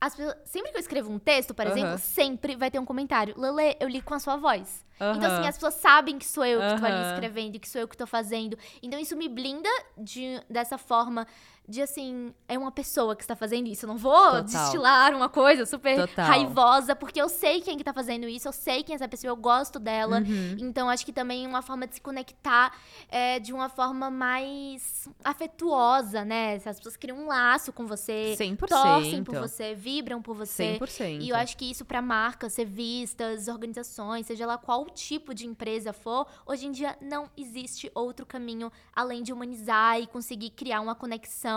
as pessoas- sempre que eu escrevo um texto, por exemplo, sempre vai ter um comentário. Lele, eu li com a sua voz. Então, assim, as pessoas sabem que sou eu que tô ali escrevendo, que sou eu que tô fazendo. Então, isso me blinda de, dessa forma de, assim, é uma pessoa que está fazendo isso. Eu não vou Total. destilar uma coisa super Total. raivosa, porque eu sei quem que tá fazendo isso, eu sei quem é essa pessoa, eu gosto dela. Uhum. Então, acho que também é uma forma de se conectar é, de uma forma mais afetuosa, né? As pessoas criam um laço com você, 100%. torcem por você, vibram por você. 100%. E eu acho que isso para marcas, revistas, organizações, seja lá qual tipo de empresa for, hoje em dia não existe outro caminho além de humanizar e conseguir criar uma conexão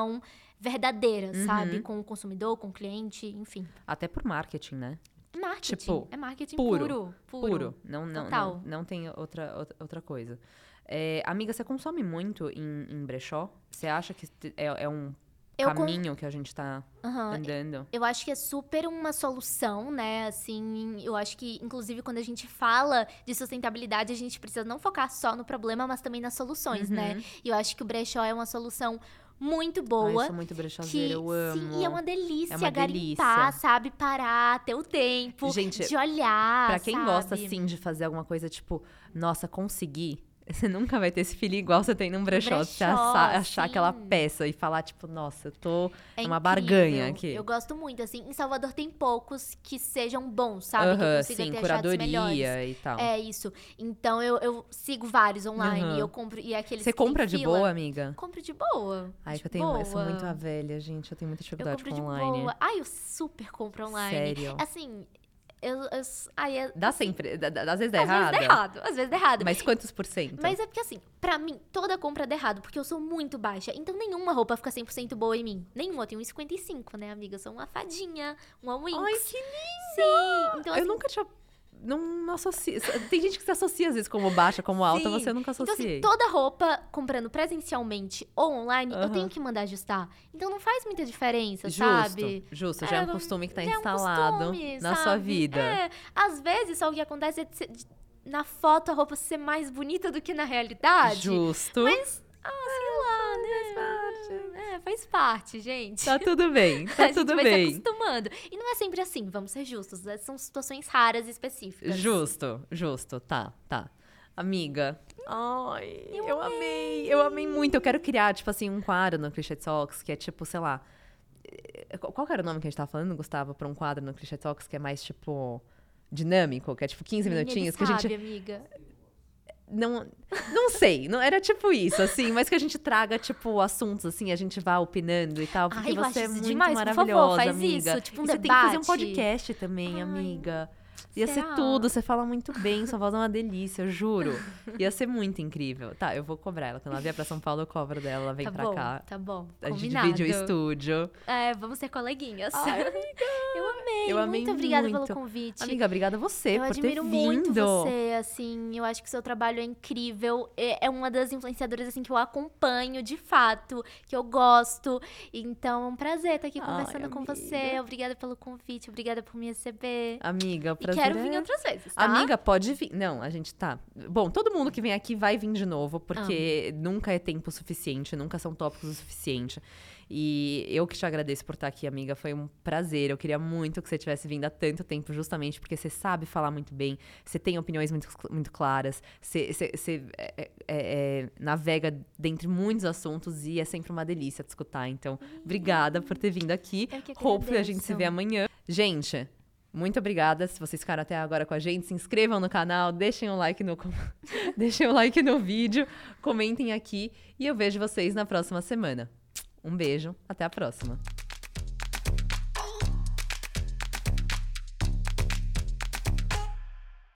verdadeira, Uhum. sabe? Com o consumidor, com o cliente, enfim. Até por marketing, né? Marketing. Tipo, é marketing puro, puro. Puro. Puro. Não, não, Total. não, não tem outra, outra, coisa. É, amiga, você consome muito em, em brechó? Você acha que é, é um Eu caminho que a gente tá Aham, andando? Eu acho que é super uma solução, né? Assim, eu acho que, inclusive, quando a gente fala de sustentabilidade, a gente precisa não focar só no problema, mas também nas soluções, né? Uhum. E eu acho que o brechó é uma solução muito Ai, boa. eu sou muito que, brechoseira, eu amo. sim, e é uma delícia É uma garimpar, delícia. sabe? Parar, ter o tempo Gente, de olhar, Pra quem sabe? gosta, assim, de fazer alguma coisa, tipo, nossa, consegui. Você nunca vai ter esse feeling igual você tem num brechó. você Brechó, achar, achar aquela peça e falar, tipo, nossa, eu tô É numa incrível. barganha aqui. Eu gosto muito, assim. Em Salvador tem poucos que sejam bons, sabe? que eu Aham, consiga sim, ter curadoria e tal. É isso. Então eu, eu sigo vários online e eu compro. E aqueles Você que compra de fila, boa, amiga? Compro de boa. Ai, de que eu tenho. Eu sou boa. muito a velha, gente. Eu tenho muita Eu dificuldade compro com de online. boa. Ai, eu super compro online. Sério? Assim, eu. eu ai, é, Dá sempre. dá- dá- Às vezes dá às errado. vezes dá errado. Às vezes dá errado. Mas quantos por cento? Mas é porque, assim, pra mim, toda compra dá errado, porque eu sou muito baixa. Então, nenhuma roupa fica 100% boa em mim. Nenhuma. Eu tenho 1,55, né, amiga? Eu sou uma fadinha, uma Winx. Ai, que Sim. Então, Eu assim, nunca tinha não, não associa. Tem gente que se associa às vezes como baixa, como alta, Sim. você nunca Então, associei. assim, toda roupa comprando presencialmente ou online, eu Aham. tenho que mandar ajustar. Então não faz muita diferença, Justo, sabe? justo. Já é um É, costume que tá Já é um instalado costume, na sua sabe? vida. É, às vezes só o que acontece é na foto a roupa ser mais bonita do que na realidade. Justo. Mas, ah, sei lá, né? Faz parte. É, faz parte, gente. Tá tudo bem, tá a gente tudo vai bem. se acostumando. E não é sempre assim, vamos ser justos. né? São situações raras e específicas. Justo, justo, tá, tá. Amiga. Ai, eu, amei. Eu amei muito. Eu quero criar, tipo assim, um quadro no Clichê Talks que é tipo, sei lá. eh, Qual era o nome que a gente tava falando, Gustavo, pra um quadro no Clichê Talks que é mais, tipo, dinâmico, que é tipo 15 Menina, minutinhos, ele que a gente amiga. Não não sei, não era tipo isso assim, mas que a gente traga tipo assuntos assim, a gente vá opinando e tal, porque Ai, eu você é muito demais, por favor, maravilhosa, faz amiga. isso, tipo um e você tem que fazer um debate. podcast também, Ai, amiga. Ia ser será? tudo, você fala muito bem, sua voz é uma delícia, eu juro. Ia ser muito incrível. Tá, eu vou cobrar ela. Quando ela vier pra São Paulo, eu cobro dela, ela vem tá pra bom, cá. tá bom. A gente Combinado. divide o estúdio. É, vamos ser coleguinhas. Ai, eu amei, eu amei muito obrigada muito. pelo convite. Amiga, obrigada a você eu por ter admiro vindo. muito você, assim, eu acho que o seu trabalho é incrível. É é uma das influenciadoras, assim, que eu acompanho, de fato, que eu gosto. Então, é um prazer estar aqui Ai, conversando com amiga. você. Obrigada pelo convite, obrigada por me receber. Amiga, o Prazer quero é... vir outras vezes, tá? Amiga, pode vir. Não, a gente tá. Bom, todo mundo que vem aqui vai vir de novo, porque nunca é tempo suficiente, nunca são tópicos o suficiente. E eu que te agradeço por estar aqui, amiga. Foi um prazer. Eu queria muito que você tivesse vindo há tanto tempo, justamente porque você sabe falar muito bem, você tem opiniões muito, muito claras, você, você- você, é, é, é, navega dentre muitos assuntos e é sempre uma delícia te escutar. Então, obrigada por ter vindo aqui. Eu que a gente se vê amanhã. Gente, muito obrigada. Se vocês ficaram até agora com a gente, se inscrevam no canal, deixem o like no, deixem o like no vídeo, comentem aqui e eu vejo vocês na próxima semana. Um beijo, até a próxima.